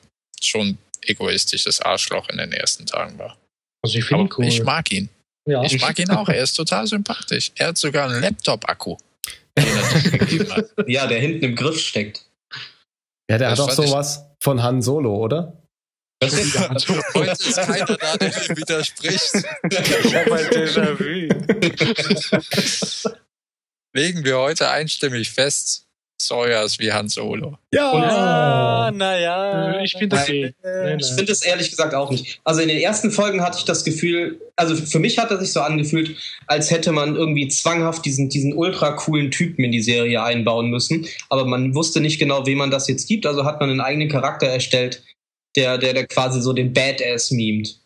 schon egoistisches Arschloch in den ersten Tagen war. Also ich finde cool. Ich mag ihn. Ja. Ich mag ihn auch. Er ist total sympathisch. Er hat sogar einen Laptop-Akku. ja, der hinten im Griff steckt. Ja, der das hat auch sowas von Han Solo, oder? Heute ist keiner da, der ihm widerspricht. Ich habe ein Déjà-vu legen wir heute einstimmig fest, Sawyer ist wie Han Solo. Ja, naja. Äh, ich finde das eh. Ich finde es ehrlich gesagt auch nicht. Also in den ersten Folgen hatte ich das Gefühl, also für mich hat er sich so angefühlt, als hätte man irgendwie zwanghaft diesen, diesen ultra coolen Typen in die Serie einbauen müssen. Aber man wusste nicht genau, wem man das jetzt gibt. Also hat man einen eigenen Charakter erstellt, der, der, der quasi so den Badass mimt.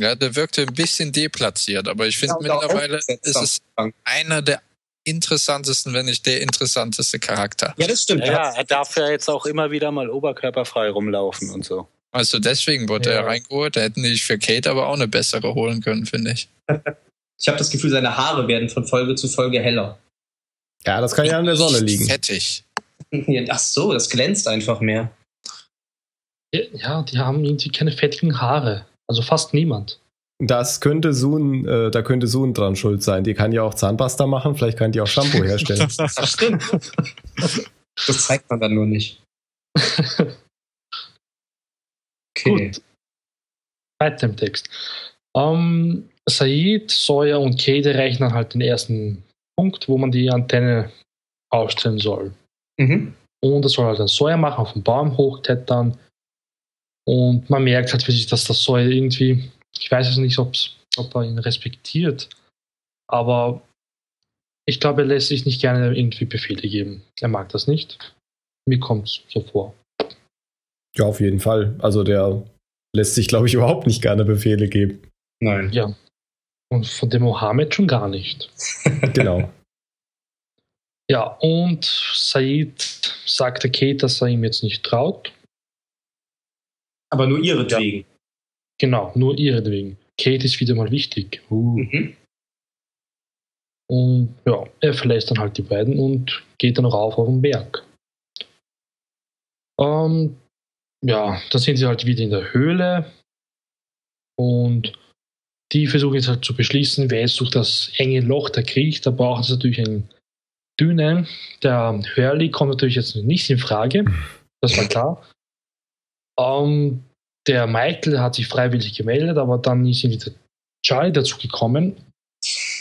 Ja, der wirkte ein bisschen deplatziert, aber ich finde ja, mittlerweile ist es einer der interessantesten, wenn nicht der interessanteste Charakter. Ja, das stimmt. Ja, er darf ja jetzt auch immer wieder mal oberkörperfrei rumlaufen und so. Also deswegen wurde ja. er reingeholt. Da hätten die für Kate aber auch eine bessere holen können, finde ich. ich habe das Gefühl, seine Haare werden von Folge zu Folge heller. Ja, das kann ja an der Sonne liegen. Fettig. Ach so, das glänzt einfach mehr. Ja, die haben irgendwie keine fettigen Haare. Also fast niemand. Das könnte Sun, äh, da könnte Sun dran schuld sein. Die kann ja auch Zahnpasta machen, vielleicht kann die auch Shampoo herstellen. das stimmt. Das zeigt man dann nur nicht. Okay. Gut. Weiter im Text. Um, Said, Sawyer und Kate erreichen dann halt den ersten Punkt, wo man die Antenne aufstellen soll. Mhm. Und das soll halt ein Sawyer machen, auf den Baum hochklettern. Und man merkt halt, dass das Sawyer irgendwie ich weiß es nicht, ob er ihn respektiert, aber ich glaube, er lässt sich nicht gerne irgendwie Befehle geben. Er mag das nicht. Mir kommt es so vor. Ja, auf jeden Fall. Also der lässt sich, glaube ich, überhaupt nicht gerne Befehle geben. Nein. Ja. Und von dem Mohammed schon gar nicht. genau. Ja, und Said sagte Kate, dass er ihm jetzt nicht traut. Aber nur ihretwegen. Ja. Genau, nur ihretwegen. Kate ist wieder mal wichtig. Uh. Mhm. Und ja, er verlässt dann halt die beiden und geht dann rauf auf den Berg. Ähm, ja, dann sind sie halt wieder in der Höhle und die versuchen jetzt halt zu beschließen, wer jetzt durch das enge Loch da kriecht. Da brauchen sie natürlich einen dünnen. Der Hurley kommt natürlich jetzt nicht in Frage, das war klar. Ähm, der Michael hat sich freiwillig gemeldet, aber dann ist ihm wieder Charlie dazu gekommen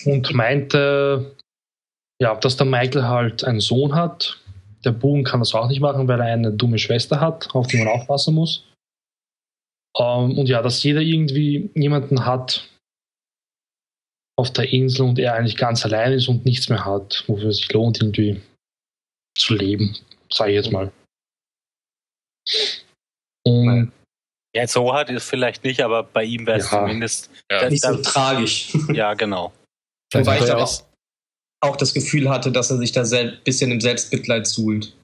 und meinte, ja, dass der Michael halt einen Sohn hat. Der Boone kann das auch nicht machen, weil er eine dumme Schwester hat, auf die man aufpassen muss. Ähm, und ja, dass jeder irgendwie jemanden hat auf der Insel und er eigentlich ganz allein ist und nichts mehr hat, wofür es sich lohnt, irgendwie zu leben, sage ich jetzt mal. Und ja, so hart ist vielleicht nicht, aber bei ihm wäre es ja. zumindest ja. Das, nicht so tragisch. Ja, genau. Wobei ich aber auch das Gefühl hatte, dass er sich da ein bisschen im Selbstmitleid suhlt.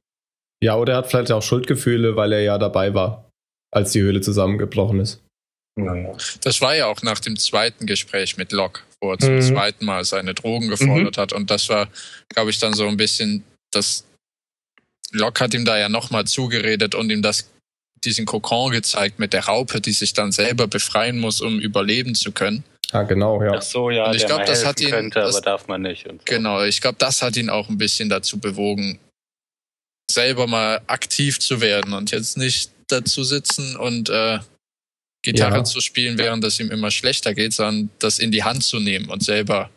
Ja, oder er hat vielleicht auch Schuldgefühle, weil er ja dabei war, als die Höhle zusammengebrochen ist. Naja. Das war ja auch nach dem zweiten Gespräch mit Locke, wo er zum mhm. zweiten Mal seine Drogen gefordert mhm. hat. Und das war, glaube ich, dann so ein bisschen, das Locke hat ihm da ja nochmal zugeredet und ihm das diesen Kokon gezeigt mit der Raupe, die sich dann selber befreien muss, um überleben zu können. Ah, genau, ja. Ach so, ja. Und ich glaube, das hat ihn. Könnte, das, aber darf man nicht. So. Genau, ich glaube, das hat ihn auch ein bisschen dazu bewogen, selber mal aktiv zu werden und jetzt nicht dazu sitzen und äh, Gitarre ja. zu spielen, während es ihm immer schlechter geht, sondern das in die Hand zu nehmen und selber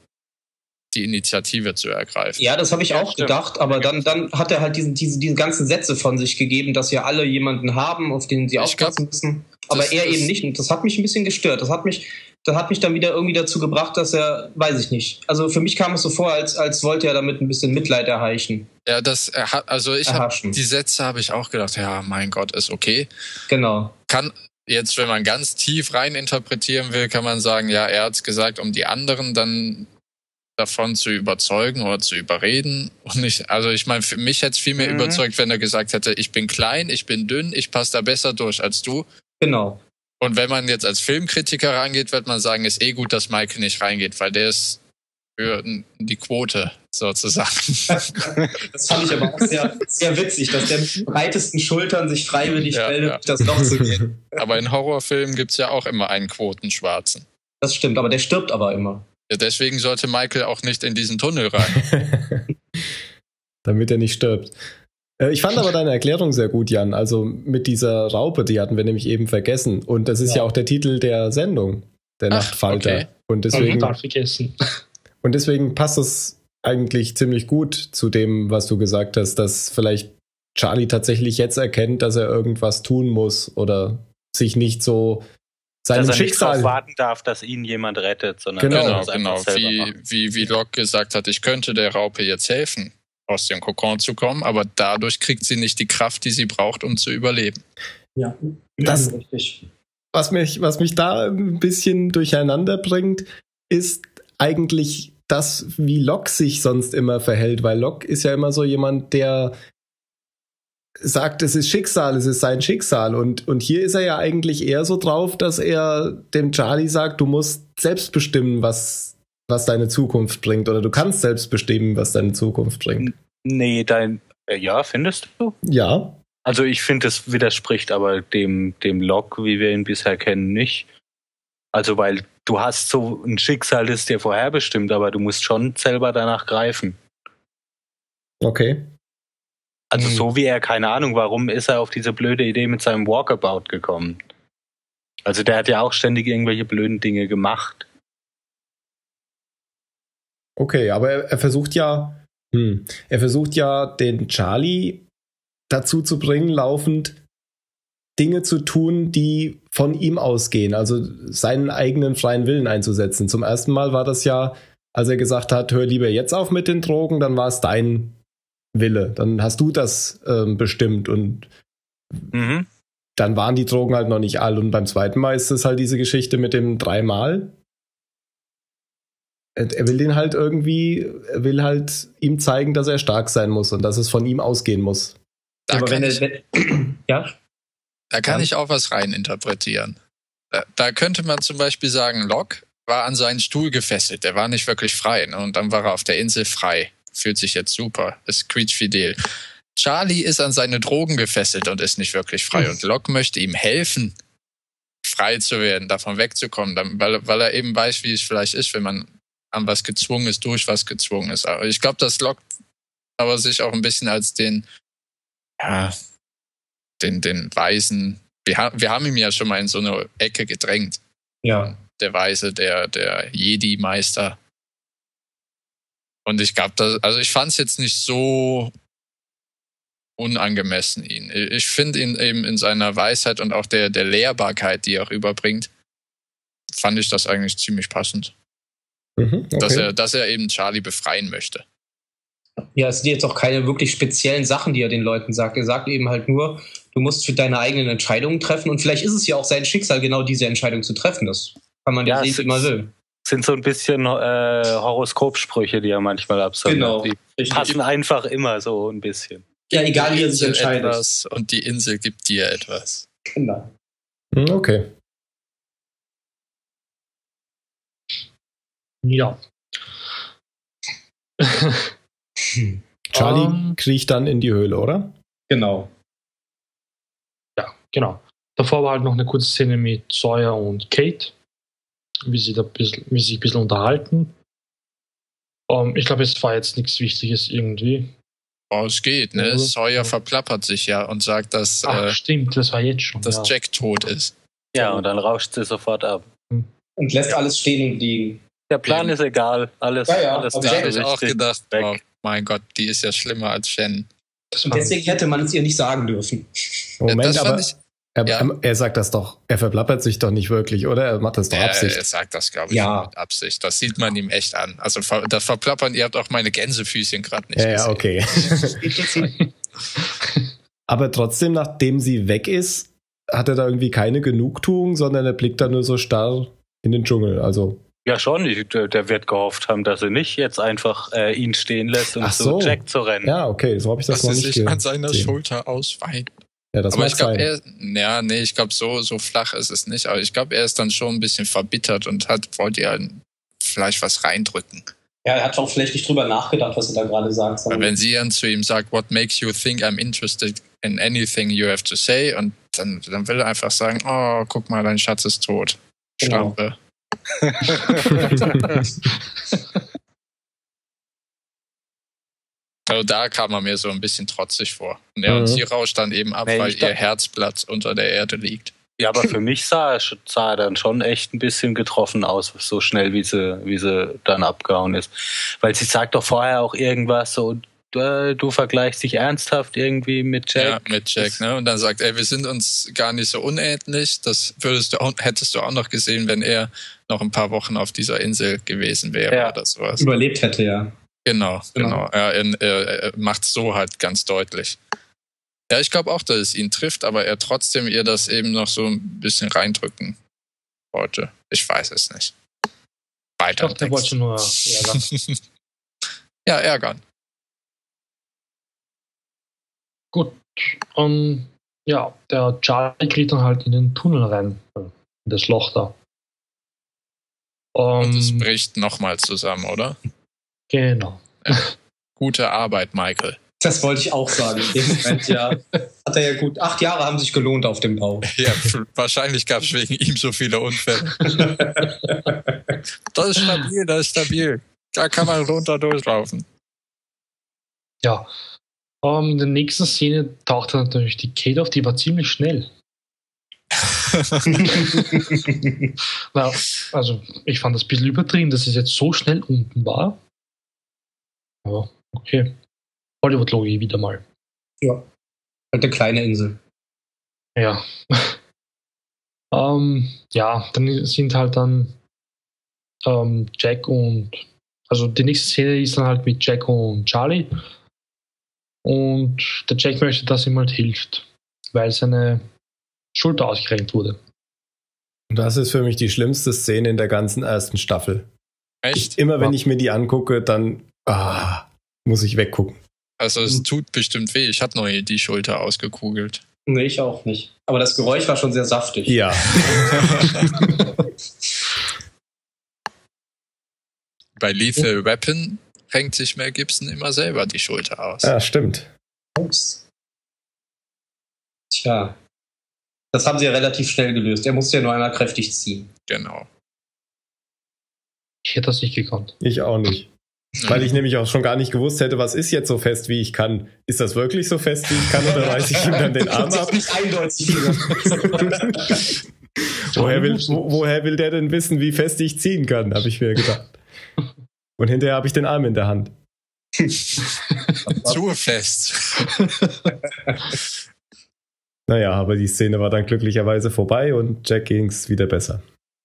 die Initiative zu ergreifen. Ja, das habe ich auch stimmt. gedacht, aber dann, dann hat er halt diesen, diese, diese ganzen Sätze von sich gegeben, dass ja alle jemanden haben, auf den sie aufpassen müssen. Aber er eben nicht. Und das hat mich ein bisschen gestört. Das hat mich, das hat mich dann wieder irgendwie dazu gebracht, dass er, weiß ich nicht. Also für mich kam es so vor, als, als wollte er damit ein bisschen Mitleid erheischen. Ja, das er hat, also ich habe die Sätze habe ich auch gedacht, ja, mein Gott, ist okay. Genau. Kann jetzt, wenn man ganz tief rein interpretieren will, kann man sagen, ja, er hat es gesagt, um die anderen dann davon zu überzeugen oder zu überreden. Und nicht, also ich meine, für mich hätte es viel mehr mhm. überzeugt, wenn er gesagt hätte, ich bin klein, ich bin dünn, ich passe da besser durch als du. Genau. Und wenn man jetzt als Filmkritiker rangeht, wird man sagen, ist eh gut, dass Michael nicht reingeht, weil der ist für die Quote sozusagen. das fand ich aber auch sehr, sehr witzig, dass der mit den breitesten Schultern sich freiwillig ja, meldet, ja. das Loch zu gehen. Aber in Horrorfilmen gibt's ja auch immer einen Quotenschwarzen. Das stimmt, aber der stirbt aber immer. Ja, deswegen sollte Michael auch nicht in diesen Tunnel rein. Damit er nicht stirbt. Äh, ich fand aber deine Erklärung sehr gut, Jan. Also mit dieser Raupe, die hatten wir nämlich eben vergessen. Und das ist ja, ja auch der Titel der Sendung, der Ach, Nachtfalter. Okay. Und deswegen. vergessen. Und deswegen passt es eigentlich ziemlich gut zu dem, was du gesagt hast, dass vielleicht Charlie tatsächlich jetzt erkennt, dass er irgendwas tun muss oder sich nicht so seinem dass er Schicksal nicht warten darf, dass ihn jemand rettet, sondern genau, genau, wie, wie, wie Locke gesagt hat, ich könnte der Raupe jetzt helfen, aus dem Kokon zu kommen, aber dadurch kriegt sie nicht die Kraft, die sie braucht, um zu überleben. Ja, das richtig. Was mich, was mich da ein bisschen durcheinander bringt, ist eigentlich das, wie Locke sich sonst immer verhält, weil Locke ist ja immer so jemand, der sagt, es ist Schicksal, es ist sein Schicksal. Und, und hier ist er ja eigentlich eher so drauf, dass er dem Charlie sagt, du musst selbst bestimmen, was, was deine Zukunft bringt. Oder du kannst selbst bestimmen, was deine Zukunft bringt. Nee, dein. Äh, ja, findest du? Ja. Also ich finde, es widerspricht aber dem, dem Log, wie wir ihn bisher kennen, nicht. Also weil du hast so ein Schicksal, das dir vorherbestimmt, aber du musst schon selber danach greifen. Okay. Also hm. so wie er, keine Ahnung, warum ist er auf diese blöde Idee mit seinem Walkabout gekommen? Also der hat ja auch ständig irgendwelche blöden Dinge gemacht. Okay, aber er, er versucht ja, hm, er versucht ja den Charlie dazu zu bringen, laufend Dinge zu tun, die von ihm ausgehen, also seinen eigenen freien Willen einzusetzen. Zum ersten Mal war das ja, als er gesagt hat, hör lieber jetzt auf mit den Drogen, dann war es dein Wille. Dann hast du das ähm, bestimmt und mhm. dann waren die Drogen halt noch nicht all. Und beim zweiten Mal ist es halt diese Geschichte mit dem dreimal. Er will den halt irgendwie, er will halt ihm zeigen, dass er stark sein muss und dass es von ihm ausgehen muss. Da Aber wenn er, wenn, ja? Da kann ja. ich auch was reininterpretieren. Da, da könnte man zum Beispiel sagen, Locke war an seinen Stuhl gefesselt. Der war nicht wirklich frei. Ne? Und dann war er auf der Insel frei fühlt sich jetzt super, ist quietschfidel. Charlie ist an seine Drogen gefesselt und ist nicht wirklich frei. Und Locke möchte ihm helfen, frei zu werden, davon wegzukommen, weil, weil er eben weiß, wie es vielleicht ist, wenn man an was gezwungen ist, durch was gezwungen ist. Aber ich glaube, das Locke aber sich auch ein bisschen als den, ja, den, den Weisen, wir, ha wir haben ihn ja schon mal in so eine Ecke gedrängt. Ja. Der Weise, der, der Jedi-Meister. Und ich glaube, also ich fand es jetzt nicht so unangemessen ihn. Ich finde ihn eben in seiner Weisheit und auch der, der Lehrbarkeit, die er rüberbringt, fand ich das eigentlich ziemlich passend. Mhm, okay. dass, er, dass er eben Charlie befreien möchte. Ja, es sind jetzt auch keine wirklich speziellen Sachen, die er den Leuten sagt. Er sagt eben halt nur, du musst für deine eigenen Entscheidungen treffen und vielleicht ist es ja auch sein Schicksal, genau diese Entscheidung zu treffen. Das kann man ja, sehen, wie man will sind so ein bisschen äh, Horoskopsprüche, die er manchmal absolviert. Genau. Die richtig. passen einfach immer so ein bisschen. Ja, egal wie er sich entscheidet. Und die Insel gibt dir etwas. Genau. Hm, okay. Ja. Charlie um, ähm. kriecht dann in die Höhle, oder? Genau. Ja, genau. Davor war halt noch eine kurze Szene mit Sawyer und Kate wie sie, da bisschen, wie sie sich ein bisschen unterhalten. Um, ähm, ich glaube, es war jetzt nichts Wichtiges irgendwie. Oh, es geht, ne? Ja. Sawyer verplappert sich ja und sagt, dass. Ach, äh, stimmt, das war jetzt schon. Dass ja. Jack tot ist. Ja, und dann rauscht sie sofort ab. Hm. Und lässt alles stehen und liegen. Der Plan ist egal. Alles, ja, ja. alles da habe ich auch gedacht, oh, mein Gott, die ist ja schlimmer als Shen. Und deswegen hätte man es ihr nicht sagen dürfen. Moment, aber, ich, er, ja. er, sagt das doch, er verplappert sich doch nicht wirklich, oder? Er macht das doch Absicht. Er sagt das, glaube ich, ja. mit Absicht. Das sieht man ihm echt an. Also das Verplappern, ihr habt auch meine Gänsefüßchen gerade nicht ja, gesehen. Ja, okay. Aber trotzdem, nachdem sie weg ist, hat er da irgendwie keine Genugtuung, sondern er blickt da nur so starr in den Dschungel. Also ja, schon. Der wird gehofft haben, dass er nicht jetzt einfach äh, ihn stehen lässt, um so. zu Jack zu rennen. Ja, okay, so habe ich das dass noch nicht gesehen. Dass er sich an seiner Schulter ausweint. Ja, das aber ich glaube, er, ja, nee, ich glaube, so, so flach ist es nicht. Aber ich glaube, er ist dann schon ein bisschen verbittert und hat, wollte ja vielleicht was reindrücken. Ja, er hat auch vielleicht nicht drüber nachgedacht, was er da gerade sagt. Weil wenn sie dann zu ihm sagt, what makes you think I'm interested in anything you have to say? Und dann, dann will er einfach sagen, oh, guck mal, dein Schatz ist tot. Genau. Schlampe. Also da kam er mir so ein bisschen trotzig vor. Und, ja, mhm. und sie rauscht dann eben ab, nee, weil ihr Herzblatt unter der Erde liegt. Ja, aber für mich sah, sah er dann schon echt ein bisschen getroffen aus, so schnell wie sie, wie sie dann abgehauen ist. Weil sie sagt doch vorher auch irgendwas so, du, du vergleichst dich ernsthaft irgendwie mit Jack. Ja, mit Jack, ne? Und dann sagt er, wir sind uns gar nicht so unähnlich. Das würdest du auch, hättest du auch noch gesehen, wenn er noch ein paar Wochen auf dieser Insel gewesen wäre ja. oder sowas. Überlebt hätte, ja. Genau, genau. genau. Er, er, er macht so halt ganz deutlich. Ja, ich glaube auch, dass es ihn trifft, aber er trotzdem ihr das eben noch so ein bisschen reindrücken wollte. Ich weiß es nicht. Weiter. Doch, der wollte nur ärgern. ja, ärgern. Gut. Um, ähm, ja, der Charlie geht dann halt in den Tunnel rein, in das Loch da. Um, Und es ähm, bricht nochmal zusammen, oder? Genau. Ja. Gute Arbeit, Michael. Das wollte ich auch sagen. Moment, ja. Hat er ja gut. Acht Jahre haben sich gelohnt auf dem Bau. Ja, wahrscheinlich gab es wegen ihm so viele Unfälle. das ist stabil, das ist stabil. Da kann man runter durchlaufen. Ja. Um, ähm, in der nächsten Szene tauchte natürlich die Kate auf, die war ziemlich schnell. Na, also, ich fand das ein bisschen übertrieben, dass es jetzt so schnell unten war. Aber okay. Hollywood-Logik wieder mal. Ja. Halt eine kleine Insel. Ja. ähm, ja, dann sind halt dann ähm, Jack und also die nächste Szene ist dann halt mit Jack und Charlie. Und der Jack möchte, dass ihm halt hilft, weil seine Schulter ausgerenkt wurde. Und das ist für mich die schlimmste Szene in der ganzen ersten Staffel. Echt? Ich, immer wenn ich mir die angucke, dann ah, muss ich weggucken. Also es hm. tut bestimmt weh. Ich hatte noch die Schulter ausgekugelt. Nee, ich auch nicht. Aber das Geräusch war schon sehr saftig. Ja. Bei Lethal Weapon renkt sich Mel Gibson immer selber die Schulter aus. Ja, stimmt. Ups. Tja. Das haben sie ja relativ schnell gelöst. Er musste ja nur einmal kräftig ziehen. Genau. Ich hätte das nicht gekonnt. Ich auch nicht. Weil ich nämlich auch schon gar nicht gewusst hätte, was ist jetzt so fest, wie ich kann. Ist das wirklich so fest, wie ich kann, oder reiße ich ihm dann den Arm ab? nicht eindeutig. woher, will, wo, woher will der denn wissen, wie fest ich ziehen kann, habe ich mir gedacht. Und hinterher habe ich den Arm in der Hand. Zu fest. naja, aber die Szene war dann glücklicherweise vorbei und Jack ging es wieder besser.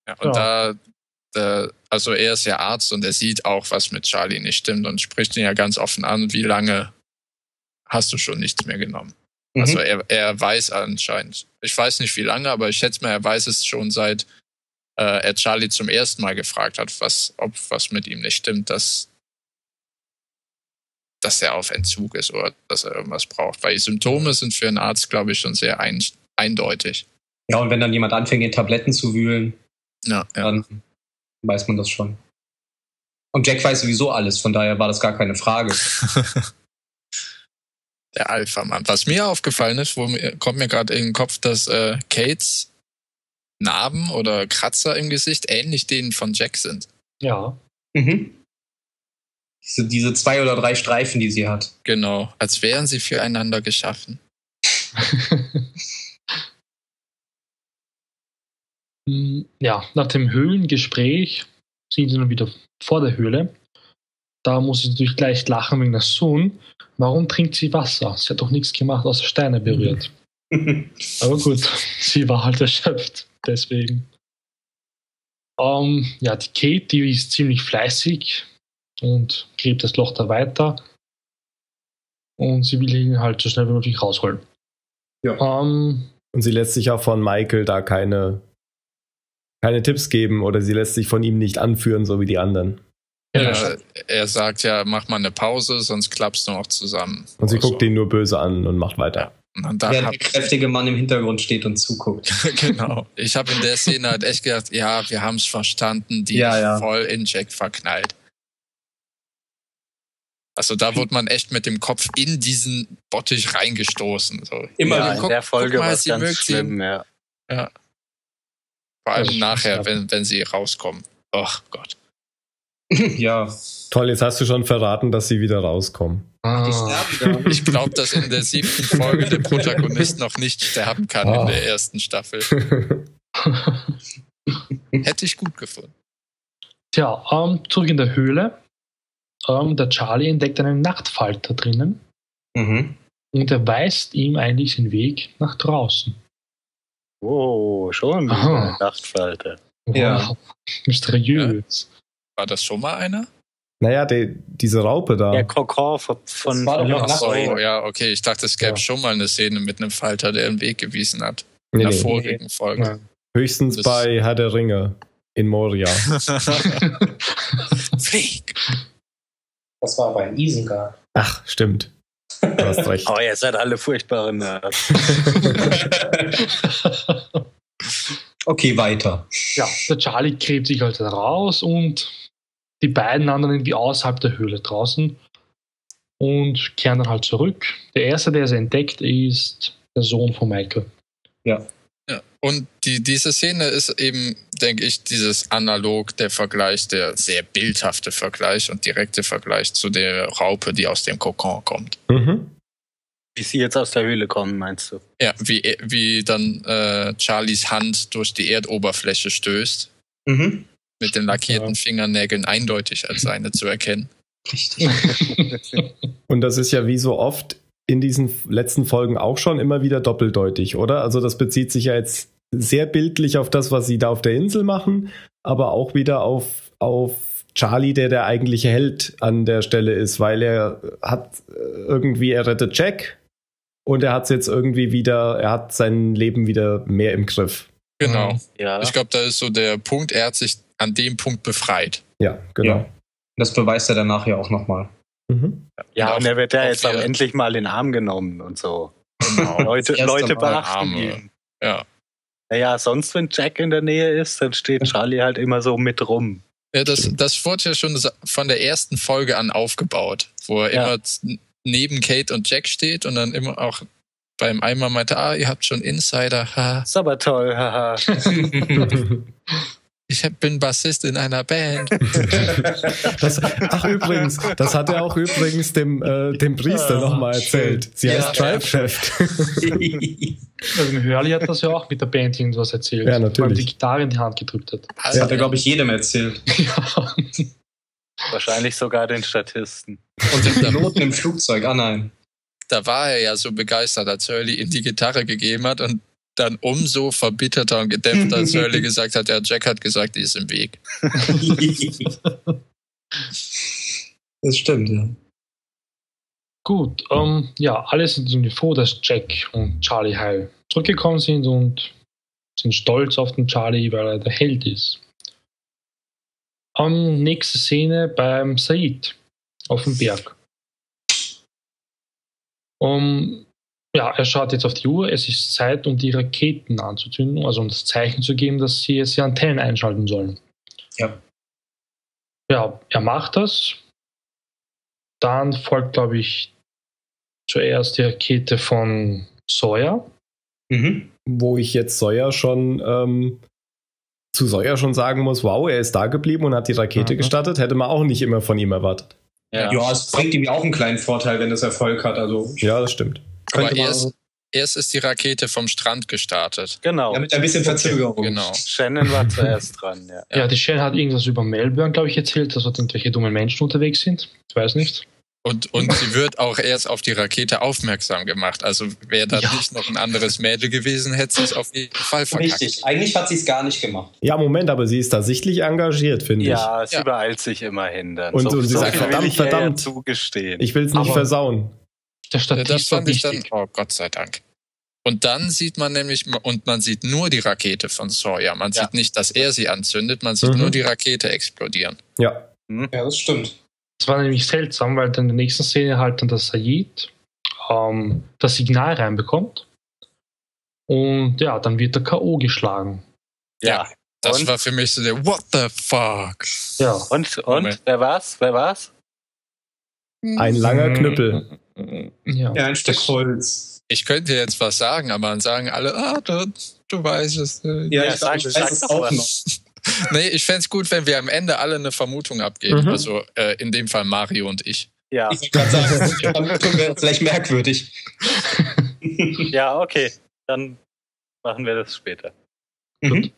Ja, und ja. da also er ist ja Arzt und er sieht auch, was mit Charlie nicht stimmt und spricht ihn ja ganz offen an, wie lange hast du schon nichts mehr genommen. Mhm. Also er, er weiß anscheinend, ich weiß nicht wie lange, aber ich schätze mal, er weiß es schon seit äh, er Charlie zum ersten Mal gefragt hat, was, ob was mit ihm nicht stimmt, dass, dass er auf Entzug ist oder dass er irgendwas braucht. Weil die Symptome sind für einen Arzt, glaube ich, schon sehr ein, eindeutig. Ja, und wenn dann jemand anfängt, in Tabletten zu wühlen, ja, ja. dann weiß man das schon. Und Jack weiß sowieso alles, von daher war das gar keine Frage. Der Alpha-Mann. Was mir aufgefallen ist, wo mir, kommt mir gerade in den Kopf, dass äh, Kates Narben oder Kratzer im Gesicht ähnlich denen von Jack sind. Ja. Mhm. Diese, diese zwei oder drei Streifen, die sie hat. Genau, als wären sie füreinander geschaffen. Hm, ja, nach dem Höhlengespräch sind sie dann wieder vor der Höhle. Da muss sie natürlich gleich lachen wegen der Sohn. Warum trinkt sie Wasser? Sie hat doch nichts gemacht, außer Steine berührt. Aber gut, sie war halt erschöpft, deswegen. Um, ähm, ja, die Kate, die ist ziemlich fleißig und gräbt das Loch da weiter. Und sie will ihn halt so schnell wie möglich rausholen. Ja. Um, ähm, und sie lässt sich auch von Michael da keine keine Tipps geben oder sie lässt sich von ihm nicht anführen, so wie die anderen. Ja, er sagt ja, mach mal eine Pause, sonst klappst du noch zusammen. Und sie guckt ihn nur böse an und macht weiter. Und dann Während der kräftige Mann im Hintergrund steht und zuguckt. genau. Ich habe in der Szene halt echt gedacht, ja, wir haben es verstanden, die ja, ja. voll in Jack verknallt. Also da wurde man echt mit dem Kopf in diesen Bottich reingestoßen. So. Immer ja, in der Folge war es ganz schlimm, ja. ja. Vor allem nachher, wenn, wenn sie rauskommen. Ach Gott. ja. Toll, jetzt hast du schon verraten, dass sie wieder rauskommen. Ah. Ich glaube, dass in der siebten Folge der Protagonist noch nicht sterben kann ah. in der ersten Staffel. Hätte ich gut gefunden. Tja, ähm, zurück in der Höhle. Ähm, der Charlie entdeckt einen Nachtfalter drinnen. Mhm. Und er weist ihm eigentlich den Weg nach draußen. Oh, schon eine Nachtfalter. Wow. Ja. Mysteriös. Ja. War das schon mal einer? Naja, die, diese Raupe da. Der Kokon von, von, von oh, ja, okay. Ich dachte, es gäbe ja. schon mal eine Szene mit einem Falter, der einen Weg gewiesen hat. In nee, der nee. vorigen nee. Folge. Ja. Höchstens das bei Herr der Ringe in Moria. Flieg! Das war bei Isengard. Ach, stimmt. Du hast recht. oh, ihr seid alle furchtbare Nerds. okay, weiter. Ja, der Charlie gräbt sich halt raus und die beiden anderen irgendwie außerhalb der Höhle draußen und kehren dann halt zurück. Der erste, der sie entdeckt, ist der Sohn von Michael. Ja. Ja, und die, diese Szene ist eben, denke ich, dieses analog, der Vergleich, der sehr bildhafte Vergleich und direkte Vergleich zu der Raupe, die aus dem Kokon kommt. Mhm. Wie sie jetzt aus der Höhle kommen, meinst du? Ja, wie, wie dann äh, Charlies Hand durch die Erdoberfläche stößt. Mhm. Mit den lackierten ja. Fingernägeln eindeutig als seine zu erkennen. Richtig. und das ist ja wie so oft in diesen letzten Folgen auch schon immer wieder doppeldeutig, oder? Also das bezieht sich ja jetzt sehr bildlich auf das, was sie da auf der Insel machen, aber auch wieder auf, auf Charlie, der der eigentliche Held an der Stelle ist, weil er hat irgendwie, er rettet Jack und er hat es jetzt irgendwie wieder, er hat sein Leben wieder mehr im Griff. Genau. Ja. Ich glaube, da ist so der Punkt, er hat sich an dem Punkt befreit. Ja, genau. Ja. Das beweist er danach ja auch nochmal. Mhm. Ja, und er wird ja jetzt auch endlich mal in den Arm genommen und so. Genau. Leute, Leute beachten ihn. Ja. Naja, sonst, wenn Jack in der Nähe ist, dann steht Charlie halt immer so mit rum. Ja, das, das wurde ja schon von der ersten Folge an aufgebaut, wo er ja. immer neben Kate und Jack steht und dann immer auch beim Eimer meinte, ah, ihr habt schon Insider. Ha. Ist aber toll, haha. ich bin Bassist in einer Band. Das, ach übrigens, das hat er auch übrigens dem, äh, dem Priester ja. nochmal erzählt. Sie ja, heißt Tribe-Chef. also Hurley hat das ja auch mit der Band irgendwas erzählt. Ja, natürlich. Weil die Gitarre in die Hand gedrückt hat. Das ja. hat er, glaube ich, jedem erzählt. Ja. Wahrscheinlich sogar den Statisten. Und den Piloten im Flugzeug, ah nein. Da war er ja so begeistert, als Hurley ihm die Gitarre gegeben hat und dann umso verbitterter und gedämpfter, als Hurley gesagt hat, ja, Jack hat gesagt, die ist im Weg. das stimmt, ja. Gut, ähm, ja, alle sind irgendwie froh, dass Jack und Charlie heil zurückgekommen sind und sind stolz auf den Charlie, weil er der Held ist. Ähm, nächste Szene beim Said auf dem Berg. Um, ja, er schaut jetzt auf die Uhr. Es ist Zeit, um die Raketen anzuzünden, also um das Zeichen zu geben, dass sie jetzt die Antennen einschalten sollen. Ja. Ja, er macht das. Dann folgt, glaube ich, zuerst die Rakete von Sawyer. Mhm. Wo ich jetzt Sawyer schon ähm, zu Sawyer schon sagen muss, wow, er ist da geblieben und hat die Rakete mhm. gestartet, hätte man auch nicht immer von ihm erwartet. Ja. ja, es bringt ihm ja auch einen kleinen Vorteil, wenn es Erfolg hat. Also ja, das stimmt. Aber erst, erst ist die Rakete vom Strand gestartet. Genau. Ja, mit ein bisschen Verzögerung. Genau. Shannon war zuerst dran, ja. Ja, die Shannon hat irgendwas über Melbourne, glaube ich, erzählt, dass dort irgendwelche dummen Menschen unterwegs sind. Ich weiß nicht. Und, und sie wird auch erst auf die Rakete aufmerksam gemacht. Also wäre da ja. nicht noch ein anderes Mädel gewesen, hätte sie es auf jeden Fall verkackt. Richtig, eigentlich hat sie es gar nicht gemacht. Ja, Moment, aber sie ist da sichtlich engagiert, finde ich. Ja, sie ja. beeilt sich immerhin dann. Und, so, und sie so sagt, verdammt, verdammt, zugestehen. ich will es nicht aber versauen. Der ja, das fand ich dann, oh Gott sei Dank. Und dann sieht man nämlich, und man sieht nur die Rakete von Sawyer. Man ja. sieht nicht, dass er sie anzündet, man sieht mhm. nur die Rakete explodieren. Ja. Mhm. Ja, das stimmt. Das war nämlich seltsam, weil dann in der nächsten Szene halt dann der Said ähm, das Signal reinbekommt. Und ja, dann wird der K.O. geschlagen. Ja. Das und? war für mich so der What the fuck? Ja. Und, und? Wer war's? Wer war's? Ein langer Knüppel. Ja, ja ein Stück Holz. Ich könnte jetzt was sagen, aber dann sagen alle, ah, du, du weißt es. Äh, ja, ich, sag, ich weiß es auch noch. nee, ich fände es gut, wenn wir am Ende alle eine Vermutung abgeben. Mhm. Also äh, in dem Fall Mario und ich. Ja. Ich gerade sagen, Vermutung wäre vielleicht merkwürdig. ja, okay. Dann machen wir das später. Mhm.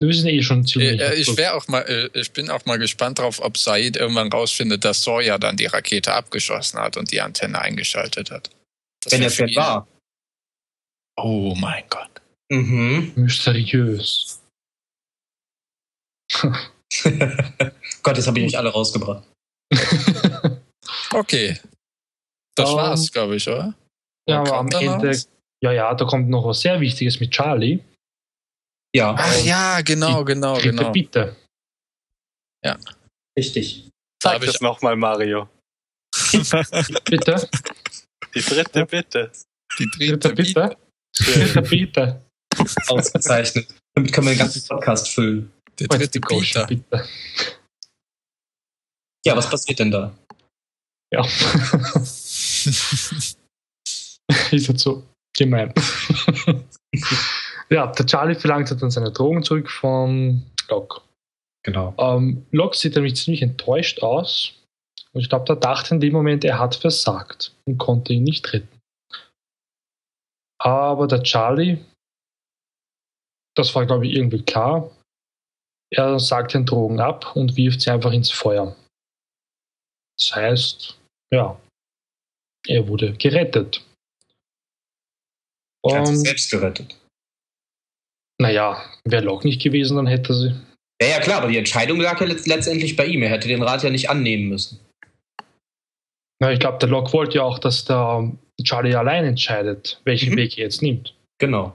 Wir wissen eh schon ziemlich. Äh, ich, wäre auch mal, äh, ich bin auch mal gespannt drauf, ob Said irgendwann rausfindet, dass Sawyer dann die Rakete abgeschossen hat und die Antenne eingeschaltet hat. Das Wenn er es war. Oh mein Gott. Mhm. Mysteriös. Gott, jetzt habe ich nicht alle rausgebracht. okay. Das um, war's, glaube ich, oder? Ja, aber am Ende, was? ja, ja, da kommt noch was sehr Wichtiges mit Charlie. Ja. Ach ja, genau, genau, dritte genau. Bitte. Ja. Richtig. Sag das nochmal, Mario. bitte? Die dritte Bitte. Die dritte, dritte Bitte. Dritte Bitte. Ausgezeichnet. Damit können wir den ganzen Podcast füllen. Der dritte Bitte. Bitte. Ja, was passiert denn da? Ja. ist jetzt so gemein. ja, der Charlie verlangt dann seine Drogen zurück von Locke. Genau. Ähm, Locke sieht nämlich ziemlich enttäuscht aus. Und ich glaube, der dachte in dem Moment, er hat versagt und konnte ihn nicht retten. Aber der Charlie, das war, glaube ich, irgendwie klar, er sagt den Drogen ab und wirft sie einfach ins Feuer. Das heißt, ja, er wurde gerettet. Er hat sich selbst gerettet. Naja, wäre Locke nicht gewesen, dann hätte sie. Ja, ja, klar, aber die Entscheidung lag ja letztendlich bei ihm. Er hätte den Rat ja nicht annehmen müssen. Na, ich glaube, der Locke wollte ja auch, dass der Charlie allein entscheidet, welchen mhm. Weg er jetzt nimmt. Genau.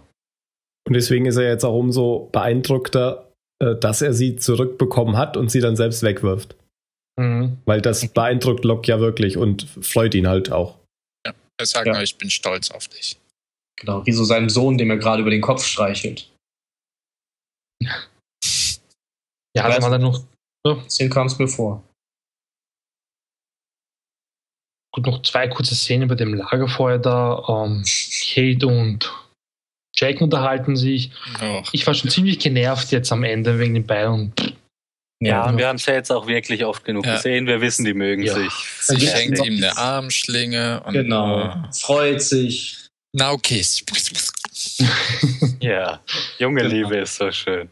Und deswegen ist er jetzt auch umso beeindruckter, äh, dass er sie zurückbekommen hat und sie dann selbst wegwirft. Mhm. Weil das beeindruckt Locke ja wirklich und freut ihn halt auch. Ja, er sagt ja. nur, ich bin stolz auf dich. Genau, wie so seinem Sohn, dem er gerade über den Kopf streichelt. Ja, da war dann noch. Ja. Deswegen kam es mir vor. Gut, noch zwei kurze Szenen bei dem Lagerfeuer da. Ähm, Kate und Jack unterhalten sich. Oh. Ich war schon ziemlich genervt jetzt am Ende wegen den beiden. Ja, und wir haben es ja jetzt auch wirklich oft genug ja. gesehen. Wir wissen, die mögen ja. sich. Sie schenkt ihm eine Armschlinge. Und genau. Oh. Freut sich. Now kiss. ja, junge genau. Liebe ist so schön.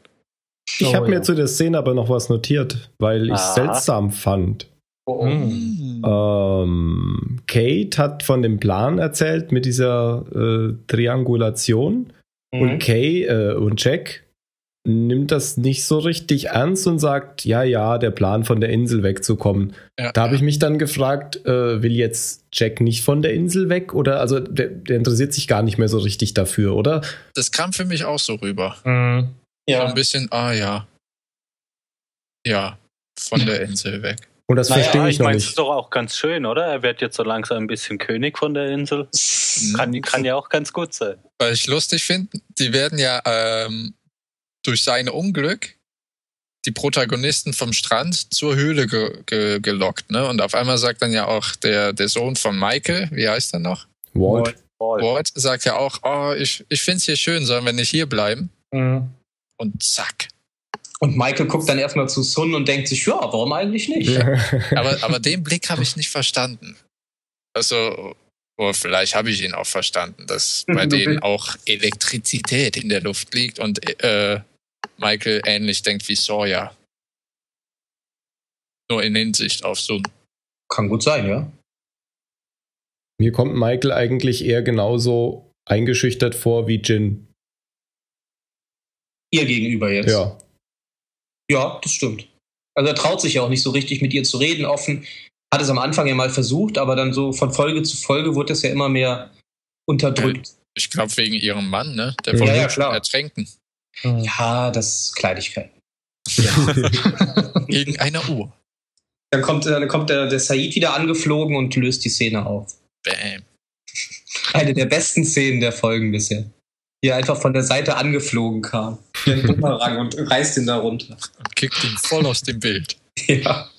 Ich oh, habe mir zu der Szene aber noch was notiert, weil ich es seltsam fand. Oh, oh. Hm. Ähm, Kate hat von dem Plan erzählt mit dieser äh, Triangulation mhm. und Kay äh, und Jack nimmt das nicht so richtig ernst und sagt, ja, ja, der Plan von der Insel wegzukommen. Ja, da habe ich mich dann gefragt, äh, will jetzt Jack nicht von der Insel weg oder also der, der, interessiert sich gar nicht mehr so richtig dafür, oder? Das kam für mich auch so rüber. Mhm. Ja. So ein bisschen, ah ja. Ja, von der Insel weg. Und das naja, verstehe ich, ich noch nicht. Ich meine, ist doch auch ganz schön, oder? Er wird jetzt so langsam ein bisschen König von der Insel. Kann, kann ja auch ganz gut sein. Weil ich lustig finde, die werden ja ähm, durch sein Unglück die Protagonisten vom Strand zur Höhle ge ge gelockt, ne? Und auf einmal sagt dann ja auch der, der Sohn von Michael, wie heißt er noch? Walt. Walt, Walt sagt ja auch, oh, ich, ich finde es hier schön, sollen wir nicht hier bleiben? Mhm. Und zack. Und Michael guckt dann erstmal zu Sun und denkt sich, ja, warum eigentlich nicht? aber, aber den Blick habe ich nicht verstanden. Also, oder vielleicht habe ich ihn auch verstanden, dass bei denen auch Elektrizität in der Luft liegt und äh, Michael ähnlich denkt wie Sawyer. Nur in Hinsicht auf Sun. Kann gut sein, ja. Mir kommt Michael eigentlich eher genauso eingeschüchtert vor wie Jin. Ihr gegenüber jetzt? Ja. Ja, das stimmt. Also er traut sich ja auch nicht so richtig mit ihr zu reden, offen. Hat es am Anfang ja mal versucht, aber dann so von Folge zu Folge wurde es ja immer mehr unterdrückt. Ich glaube wegen ihrem Mann, ne? Der wollte ja, ja, klar. ertränken. Ja, das ist Kleinigkeit. Ja. Gegen eine Uhr. Dann kommt, dann kommt der, der Said wieder angeflogen und löst die Szene auf. Bam. Eine der besten Szenen der Folgen bisher. Wie er einfach von der Seite angeflogen kam. Bumerang und reißt ihn da runter. Und kickt ihn voll aus dem Bild. Ja.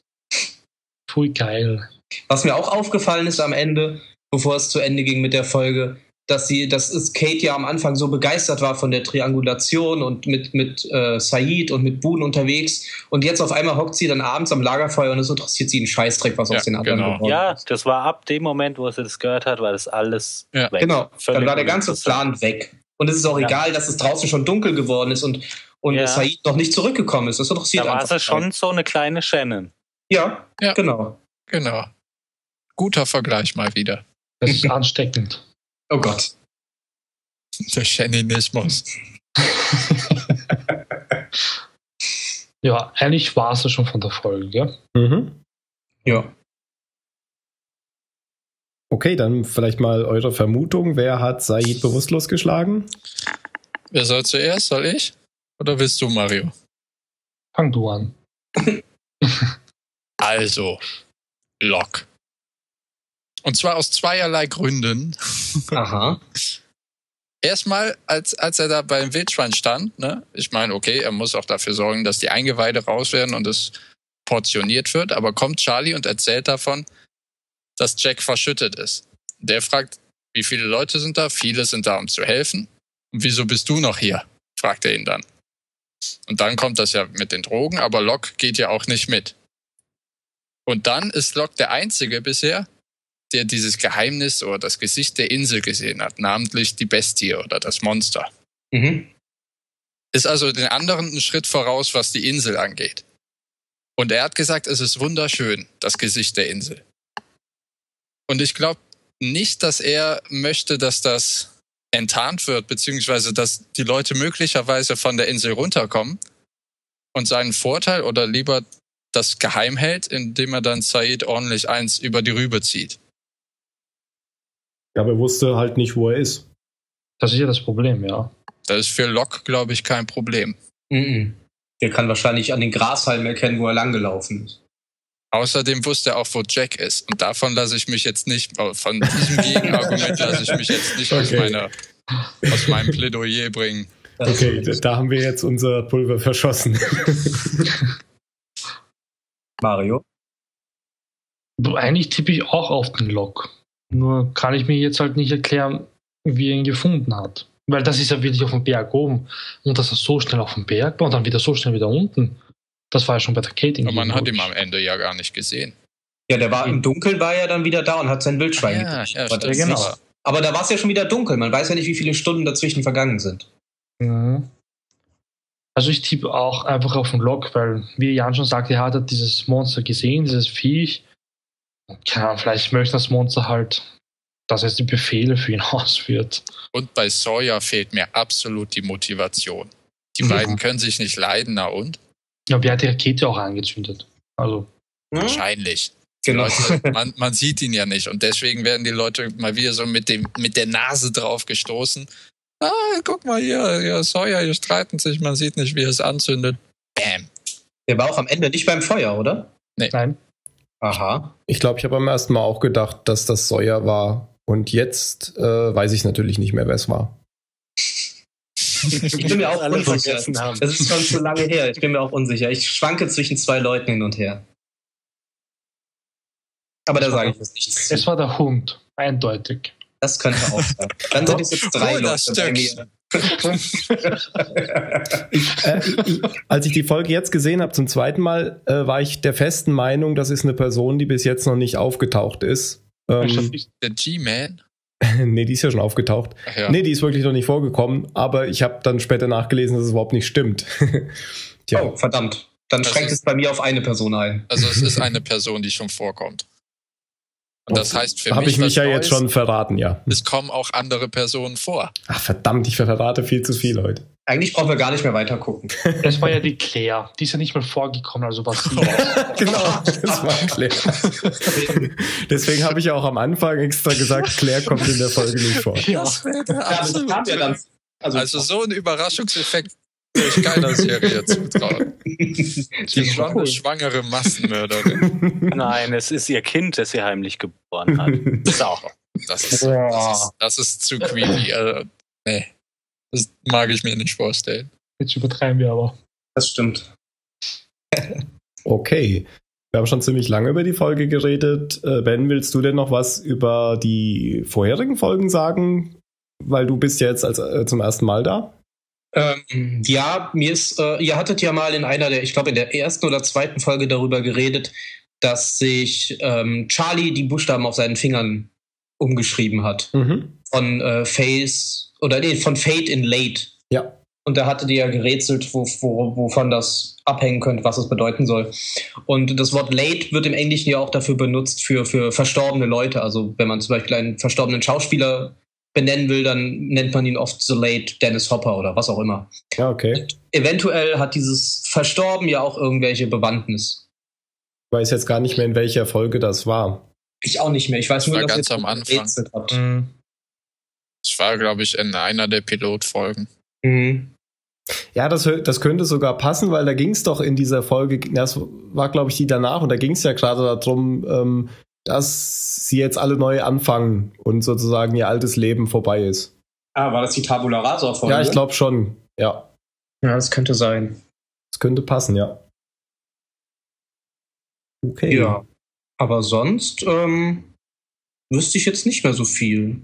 Pui geil. Was mir auch aufgefallen ist am Ende, bevor es zu Ende ging mit der Folge, dass sie, dass Kate ja am Anfang so begeistert war von der Triangulation und mit, mit äh, Said und mit Boone unterwegs. Und jetzt auf einmal hockt sie dann abends am Lagerfeuer und es interessiert sie einen Scheißdreck, was ja, aus den anderen genau. geworden Ja, das war ab dem Moment, wo sie das gehört hat, war das alles ja. weg. Genau, Völlig dann war der ganze Plan weg. Und es ist auch ja. egal, dass es draußen schon dunkel geworden ist und, und ja. Said noch nicht zurückgekommen ist. Das interessiert Da war sie schon so eine kleine Shannon. Ja, ja, genau. Genau. Guter Vergleich mal wieder. Das ist ansteckend. Oh Gott. Der Shaninismus. ja, eigentlich war es ja schon von der Folge. Mhm. Ja. Okay, dann vielleicht mal eure Vermutung. Wer hat Said bewusstlos geschlagen? Wer soll zuerst? Soll ich? Oder willst du, Mario? Fang du an. also, Lock. Und zwar aus zweierlei Gründen. Aha. Erstmal, als, als er da beim Wildschwein stand, ne, ich meine, okay, er muss auch dafür sorgen, dass die Eingeweide raus werden und es portioniert wird, aber kommt Charlie und erzählt davon, dass Jack verschüttet ist. Der fragt, wie viele Leute sind da? Viele sind da, um zu helfen. Und wieso bist du noch hier? fragt er ihn dann. Und dann kommt das ja mit den Drogen, aber Locke geht ja auch nicht mit. Und dann ist Locke der Einzige bisher, der dieses Geheimnis oder das Gesicht der Insel gesehen hat, namentlich die Bestie oder das Monster. Mhm. Ist also den anderen einen Schritt voraus, was die Insel angeht. Und er hat gesagt, es ist wunderschön, das Gesicht der Insel. Und ich glaube nicht, dass er möchte, dass das enttarnt wird, beziehungsweise dass die Leute möglicherweise von der Insel runterkommen und seinen Vorteil oder lieber das geheim hält, indem er dann Said ordentlich eins über die Rübe zieht. Ja, aber er wusste halt nicht, wo er ist. Das ist ja das Problem, ja. Das ist für Locke, glaube ich, kein Problem. Mhm. Der kann wahrscheinlich an den Grashalmen erkennen, wo er langgelaufen ist. Außerdem wusste er auch, wo Jack ist. Und davon lasse ich mich jetzt nicht, von diesem Gegenargument lasse ich mich jetzt nicht okay. aus, meiner, aus meinem Plädoyer bringen. Okay, da haben wir jetzt unser Pulver verschossen. Mario? Eigentlich tippe ich auch auf den Lock. Nur kann ich mir jetzt halt nicht erklären, wie er ihn gefunden hat. Weil das ist ja wirklich auf dem Berg oben. Und dass er so schnell auf dem Berg war und dann wieder so schnell wieder unten. Das war ja schon bei der Kating. Aber man hat ihn am Ende ja gar nicht gesehen. Ja, der war im Dunkeln, war er dann wieder da und hat sein Wildschwein ja, ja, aber, ja, genau. aber da war es ja schon wieder dunkel. Man weiß ja nicht, wie viele Stunden dazwischen vergangen sind. Mhm. Also ich tippe auch einfach auf den Log, weil, wie Jan schon sagte, er hat dieses Monster gesehen, dieses Viech. Ja, vielleicht möchte das Monster halt, dass es die Befehle für ihn ausführt. Und bei Sawyer fehlt mir absolut die Motivation. Die beiden können sich nicht leiden, na und? Ja, wer hat die Rakete auch angezündet? Also. Wahrscheinlich. Genau. Leute, man, man, sieht ihn ja nicht und deswegen werden die Leute mal wieder so mit, dem, mit der Nase drauf gestoßen. Ah, guck mal hier, ja, Sawyer, hier streiten sich, man sieht nicht, wie es anzündet. Bam. Der war auch am Ende nicht beim Feuer, oder? Nee. Nein. Aha. Ich glaube, ich habe beim ersten Mal auch gedacht, dass das Sawyer war. Und jetzt äh, weiß ich natürlich nicht mehr, wer es war. Ich bin mir auch unsicher. Das ist schon zu lange her. Ich bin mir auch unsicher. Ich schwanke zwischen zwei Leuten hin und her. Aber da sage ich jetzt nichts. Es war der Hund, eindeutig. Das könnte auch sein. Dann sind es jetzt drei oh, Leute bei mir. ich, äh, ich, als ich die Folge jetzt gesehen habe zum zweiten Mal, äh, war ich der festen Meinung, das ist eine Person, die bis jetzt noch nicht aufgetaucht ist. Ähm, der G-Man? nee, die ist ja schon aufgetaucht. Ach ja. Nee, die ist wirklich noch nicht vorgekommen, aber ich habe dann später nachgelesen, dass es überhaupt nicht stimmt. oh, verdammt. Dann also schränkt es bei mir auf eine Person ein. Also es ist eine Person, die schon vorkommt. Und das heißt für. Habe ich mich ja jetzt schon verraten, ja. Es kommen auch andere Personen vor. Ach verdammt, ich verrate viel zu viel heute. Eigentlich brauchen wir gar nicht mehr weiter gucken. Das war ja die Claire. Die ist ja nicht mal vorgekommen, also was sie Genau, das war Claire. Deswegen habe ich ja auch am Anfang extra gesagt, Claire kommt in der Folge nicht vor. Ja. Das wäre der. Ja, also, also so ein Überraschungseffekt ich keiner Serie zutrauen. Sie ist schon eine schwangere Massenmörderin. Nein, es ist ihr Kind, das sie heimlich geboren hat. So. Das ist, das ist, das ist zu creepy. Also, nee, das mag ich mir nicht vorstellen. Jetzt übertreiben wir aber. Das stimmt. Okay. Wir haben schon ziemlich lange über die Folge geredet. Äh, ben, willst du denn noch was über die vorherigen Folgen sagen? weil du bist ja jetzt als, äh, zum ersten Mal da. Ähm, ja, mir ist, äh, ihr hattet ja mal in einer der, ich glaube in der ersten oder zweiten Folge darüber geredet, dass sich ähm, Charlie die Buchstaben auf seinen Fingern umgeschrieben hat. Mhm. Von äh, Face oder nee, von Fate in Late. Ja. Und da hatte die ja gerätselt, wo, wo, wovon das abhängen könnte, was es bedeuten soll. Und das Wort late wird im Englischen ja auch dafür benutzt für, für verstorbene Leute. Also wenn man zum Beispiel einen verstorbenen Schauspieler benennen will, dann nennt man ihn oft The Late Dennis Hopper oder was auch immer. Ja, okay. Und eventuell hat dieses Verstorben ja auch irgendwelche Bewandtnis. Ich weiß jetzt gar nicht mehr, in welcher Folge das war. Ich auch nicht mehr. Ich weiß das nur, war dass ganz am Anfang. Hat. Mhm. Das war, glaube ich, in einer der Pilotfolgen. Mhm. Ja, das, das könnte sogar passen, weil da ging es doch in dieser Folge, das war, glaube ich, die danach, und da ging es ja gerade darum, ähm, dass sie jetzt alle neu anfangen und sozusagen ihr altes Leben vorbei ist. Ah, war das die Tabula Rasa-Folge? Ja, ich glaube schon, ja. Ja, das könnte sein. Das könnte passen, ja. Okay. Ja, aber sonst ähm, wüsste ich jetzt nicht mehr so viel,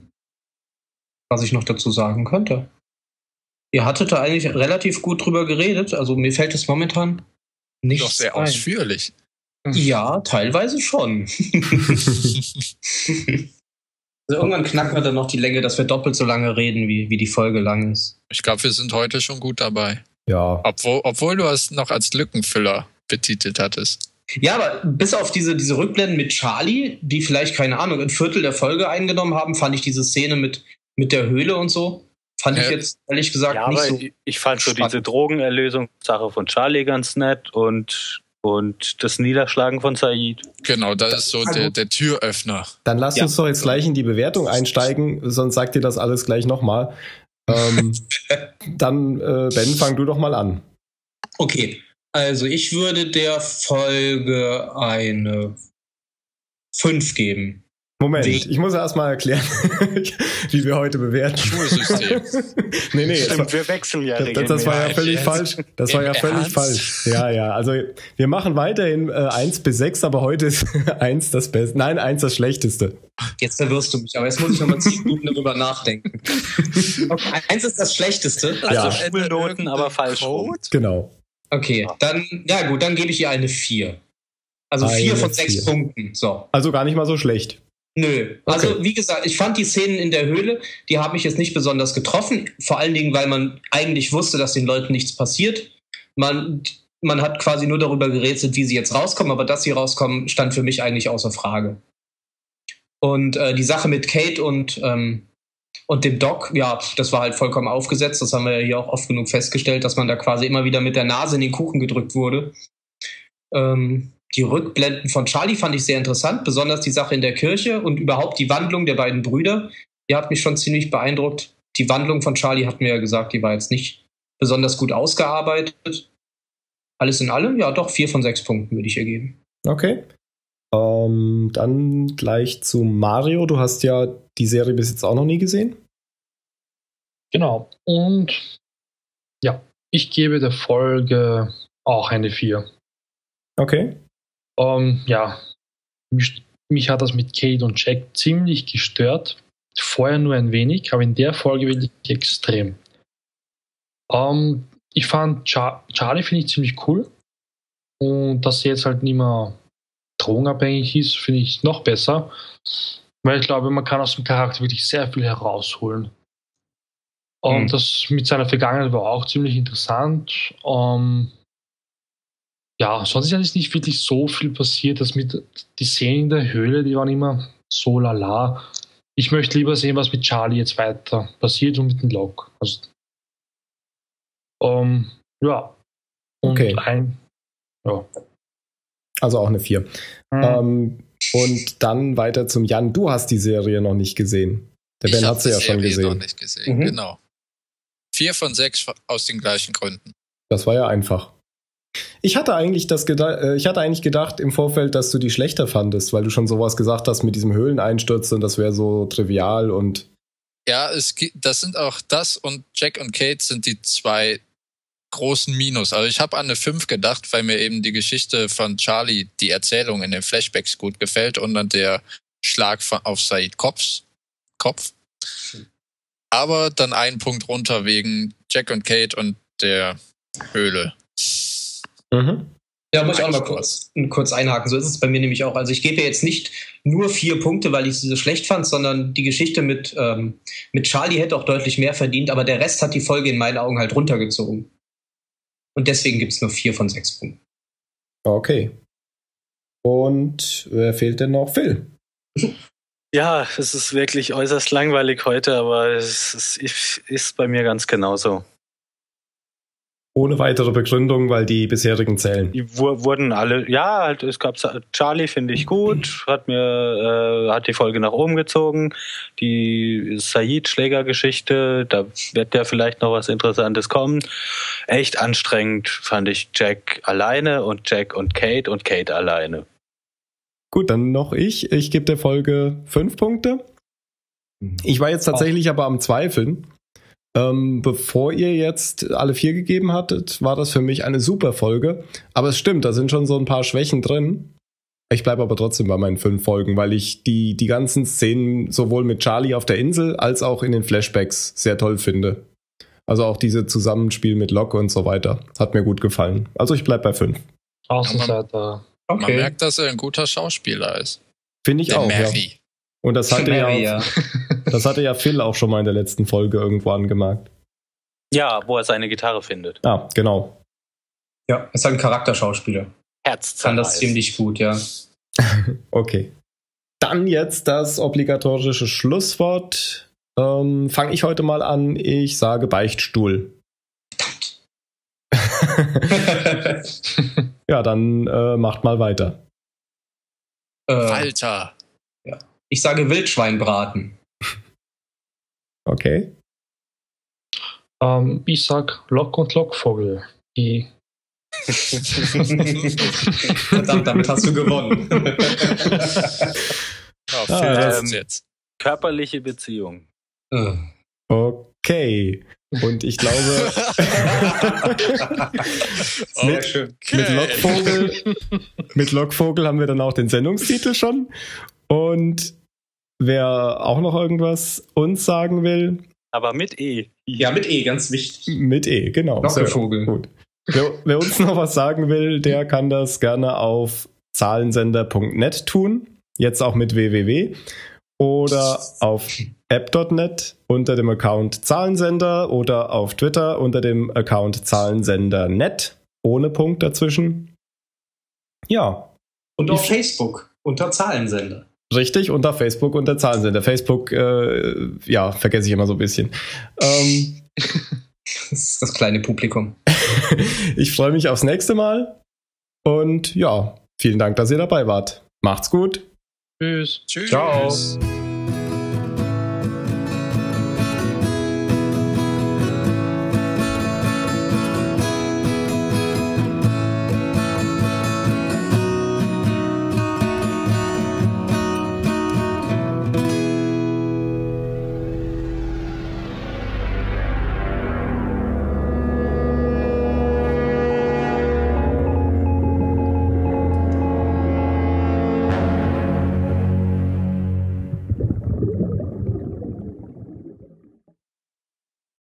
was ich noch dazu sagen könnte. Ihr hattet da eigentlich relativ gut drüber geredet, also mir fällt es momentan nicht Doch sehr ein. ausführlich. Ja, teilweise schon. Also irgendwann knacken wir dann noch die Länge, dass wir doppelt so lange reden, wie, wie die Folge lang ist. Ich glaube, wir sind heute schon gut dabei. Ja. Obwohl, obwohl du es noch als Lückenfüller betitelt hattest. Ja, aber bis auf diese, diese Rückblenden mit Charlie, die vielleicht, keine Ahnung, ein Viertel der Folge eingenommen haben, fand ich diese Szene mit, mit der Höhle und so, fand ja. ich jetzt ehrlich gesagt ja, nicht so. Ich fand so diese Drogenerlösungssache von Charlie ganz nett und und das Niederschlagen von Said. Genau, das ist so der, der Türöffner. Dann lass ja. uns doch jetzt gleich in die Bewertung einsteigen, sonst sagt dir das alles gleich nochmal. Ähm, dann, äh, Ben, fang du doch mal an. Okay, also ich würde der Folge eine 5 geben. Moment, Weg. ich muss erst mal erklären, wie wir heute bewerten. Schulsystem. nee, nee. Stimmt, war, wir wechseln ja das, das war ja völlig falsch. Das war ja völlig Ernst? falsch. Ja, ja. Also wir machen weiterhin äh, 1 bis 6, aber heute ist 1 das Beste. Nein, 1 das Schlechteste. Jetzt verwirrst du mich, aber jetzt muss ich nochmal 10 Minuten darüber nachdenken. Okay, 1 ist das Schlechteste. Also ja. Schulnoten, aber falsch. Genau. Okay, dann, ja gut, dann gebe ich ihr eine 4. Also 4 von 6 Punkten. So. Also gar nicht mal so schlecht. Nö. Also, okay. Wie gesagt, ich fand die Szenen in der Höhle, die haben mich jetzt nicht besonders getroffen. Vor allen Dingen, weil man eigentlich wusste, dass den Leuten nichts passiert. Man, man hat quasi nur darüber gerätselt, wie sie jetzt rauskommen, aber dass sie rauskommen, stand für mich eigentlich außer Frage. Und äh, die Sache mit Kate und, ähm, und dem Doc, ja, das war halt vollkommen aufgesetzt. Das haben wir ja hier auch oft genug festgestellt, dass man da quasi immer wieder mit der Nase in den Kuchen gedrückt wurde. Ähm, die Rückblenden von Charlie fand ich sehr interessant, besonders die Sache in der Kirche und überhaupt die Wandlung der beiden Brüder. Die hat mich schon ziemlich beeindruckt. Die Wandlung von Charlie hat mir ja gesagt, die war jetzt nicht besonders gut ausgearbeitet. Alles in allem, ja, doch vier von sechs Punkten würde ich ergeben. Okay. Ähm, dann gleich zu Mario. Du hast ja die Serie bis jetzt auch noch nie gesehen. Genau. Und ja, ich gebe der Folge auch eine 4. Okay. Ähm, ja, mich, mich, hat das mit Kate und Jack ziemlich gestört. Vorher nur ein wenig, aber in der Folge wirklich extrem. Ähm, ich fand Char Charlie finde ich ziemlich cool. Und dass er jetzt halt nicht mehr drogenabhängig ist, finde ich noch besser. Weil ich glaube, man kann aus dem Charakter wirklich sehr viel herausholen. Und mhm. das mit seiner Vergangenheit war auch ziemlich interessant. Ähm, ja, sonst ist eigentlich nicht wirklich so viel passiert. dass mit die Szenen in der Höhle, die waren immer so lala. Ich möchte lieber sehen, was mit Charlie jetzt weiter passiert und mit dem Log. Also, ähm, ja. Und okay. ein, ja. Also auch eine 4. Mhm. Ähm, und dann weiter zum Jan. Du hast die Serie noch nicht gesehen. Der Ben hat sie ja schon gesehen. noch nicht gesehen, mhm. genau. Vier von sechs aus den gleichen Gründen. Das war ja einfach. Ich hatte eigentlich das gedacht, äh, ich hatte eigentlich gedacht im Vorfeld, dass du die schlechter fandest, weil du schon sowas gesagt hast mit diesem Höhleneinsturz und das wäre so trivial und ja, es das sind auch das und Jack und Kate sind die zwei großen Minus. Also ich habe an eine 5 gedacht, weil mir eben die Geschichte von Charlie, die Erzählung in den Flashbacks gut gefällt und dann der Schlag von, auf Said Kopfs, Kopf. Aber dann einen Punkt runter wegen Jack und Kate und der Höhle. Mhm. Ja, muss ich auch mal kurz, kurz einhaken. So ist es bei mir nämlich auch. Also ich gebe jetzt nicht nur vier Punkte, weil ich sie so schlecht fand, sondern die Geschichte mit, ähm, mit Charlie hätte auch deutlich mehr verdient, aber der Rest hat die Folge in meinen Augen halt runtergezogen. Und deswegen gibt es nur vier von sechs Punkten. Okay. Und wer fehlt denn noch? Phil. Ja, es ist wirklich äußerst langweilig heute, aber es ist, ist bei mir ganz genauso. Ohne weitere Begründung, weil die bisherigen zählen. Die wurden alle, ja, halt, es gab Charlie, finde ich gut, hat mir, äh, hat die Folge nach oben gezogen. Die Said-Schlägergeschichte, da wird ja vielleicht noch was Interessantes kommen. Echt anstrengend fand ich Jack alleine und Jack und Kate und Kate alleine. Gut, dann noch ich. Ich gebe der Folge fünf Punkte. Ich war jetzt tatsächlich oh. aber am Zweifeln. Ähm, bevor ihr jetzt alle vier gegeben hattet, war das für mich eine super Folge. Aber es stimmt, da sind schon so ein paar Schwächen drin. Ich bleibe aber trotzdem bei meinen fünf Folgen, weil ich die, die ganzen Szenen sowohl mit Charlie auf der Insel als auch in den Flashbacks sehr toll finde. Also auch diese Zusammenspiel mit Locke und so weiter. Hat mir gut gefallen. Also ich bleibe bei fünf. Außenseiter. Okay. Man merkt, dass er ein guter Schauspieler ist. Finde ich Der auch. Mary. Ja. Und das hatte Mary, ja, ja. das hatte ja Phil auch schon mal in der letzten Folge irgendwo angemerkt. Ja, wo er seine Gitarre findet. Ah, genau. Ja, ist ein Charakterschauspieler. Herz Kann das ziemlich gut, ja. okay. Dann jetzt das obligatorische Schlusswort. Ähm, Fange ich heute mal an. Ich sage Beichtstuhl. ja, dann äh, macht mal weiter. Äh, Walter. Ja. Ich sage Wildschweinbraten. Okay. Ähm, ich sag Lock und Lockvogel. Die Verdammt, damit hast du gewonnen. oh, ah, ähm, jetzt. Körperliche Beziehung. Okay. Und ich glaube, mit, schön. mit, Lockvogel, mit Lockvogel haben wir dann auch den Sendungstitel schon. Und wer auch noch irgendwas uns sagen will. Aber mit E. Ja, mit E, ganz wichtig. Mit E, genau. Lockvogel. Gut. Wer, wer uns noch was sagen will, der kann das gerne auf zahlensender.net tun. Jetzt auch mit www. Oder auf app.net unter dem Account Zahlensender oder auf Twitter unter dem Account Zahlensender.net ohne Punkt dazwischen. Ja. Und auf Facebook unter Zahlensender. Richtig, unter Facebook unter Zahlensender. Facebook, äh, ja, vergesse ich immer so ein bisschen. Ähm, das ist das kleine Publikum. ich freue mich aufs nächste Mal. Und ja, vielen Dank, dass ihr dabei wart. Macht's gut. Tschüss. Tschüss. Ciao.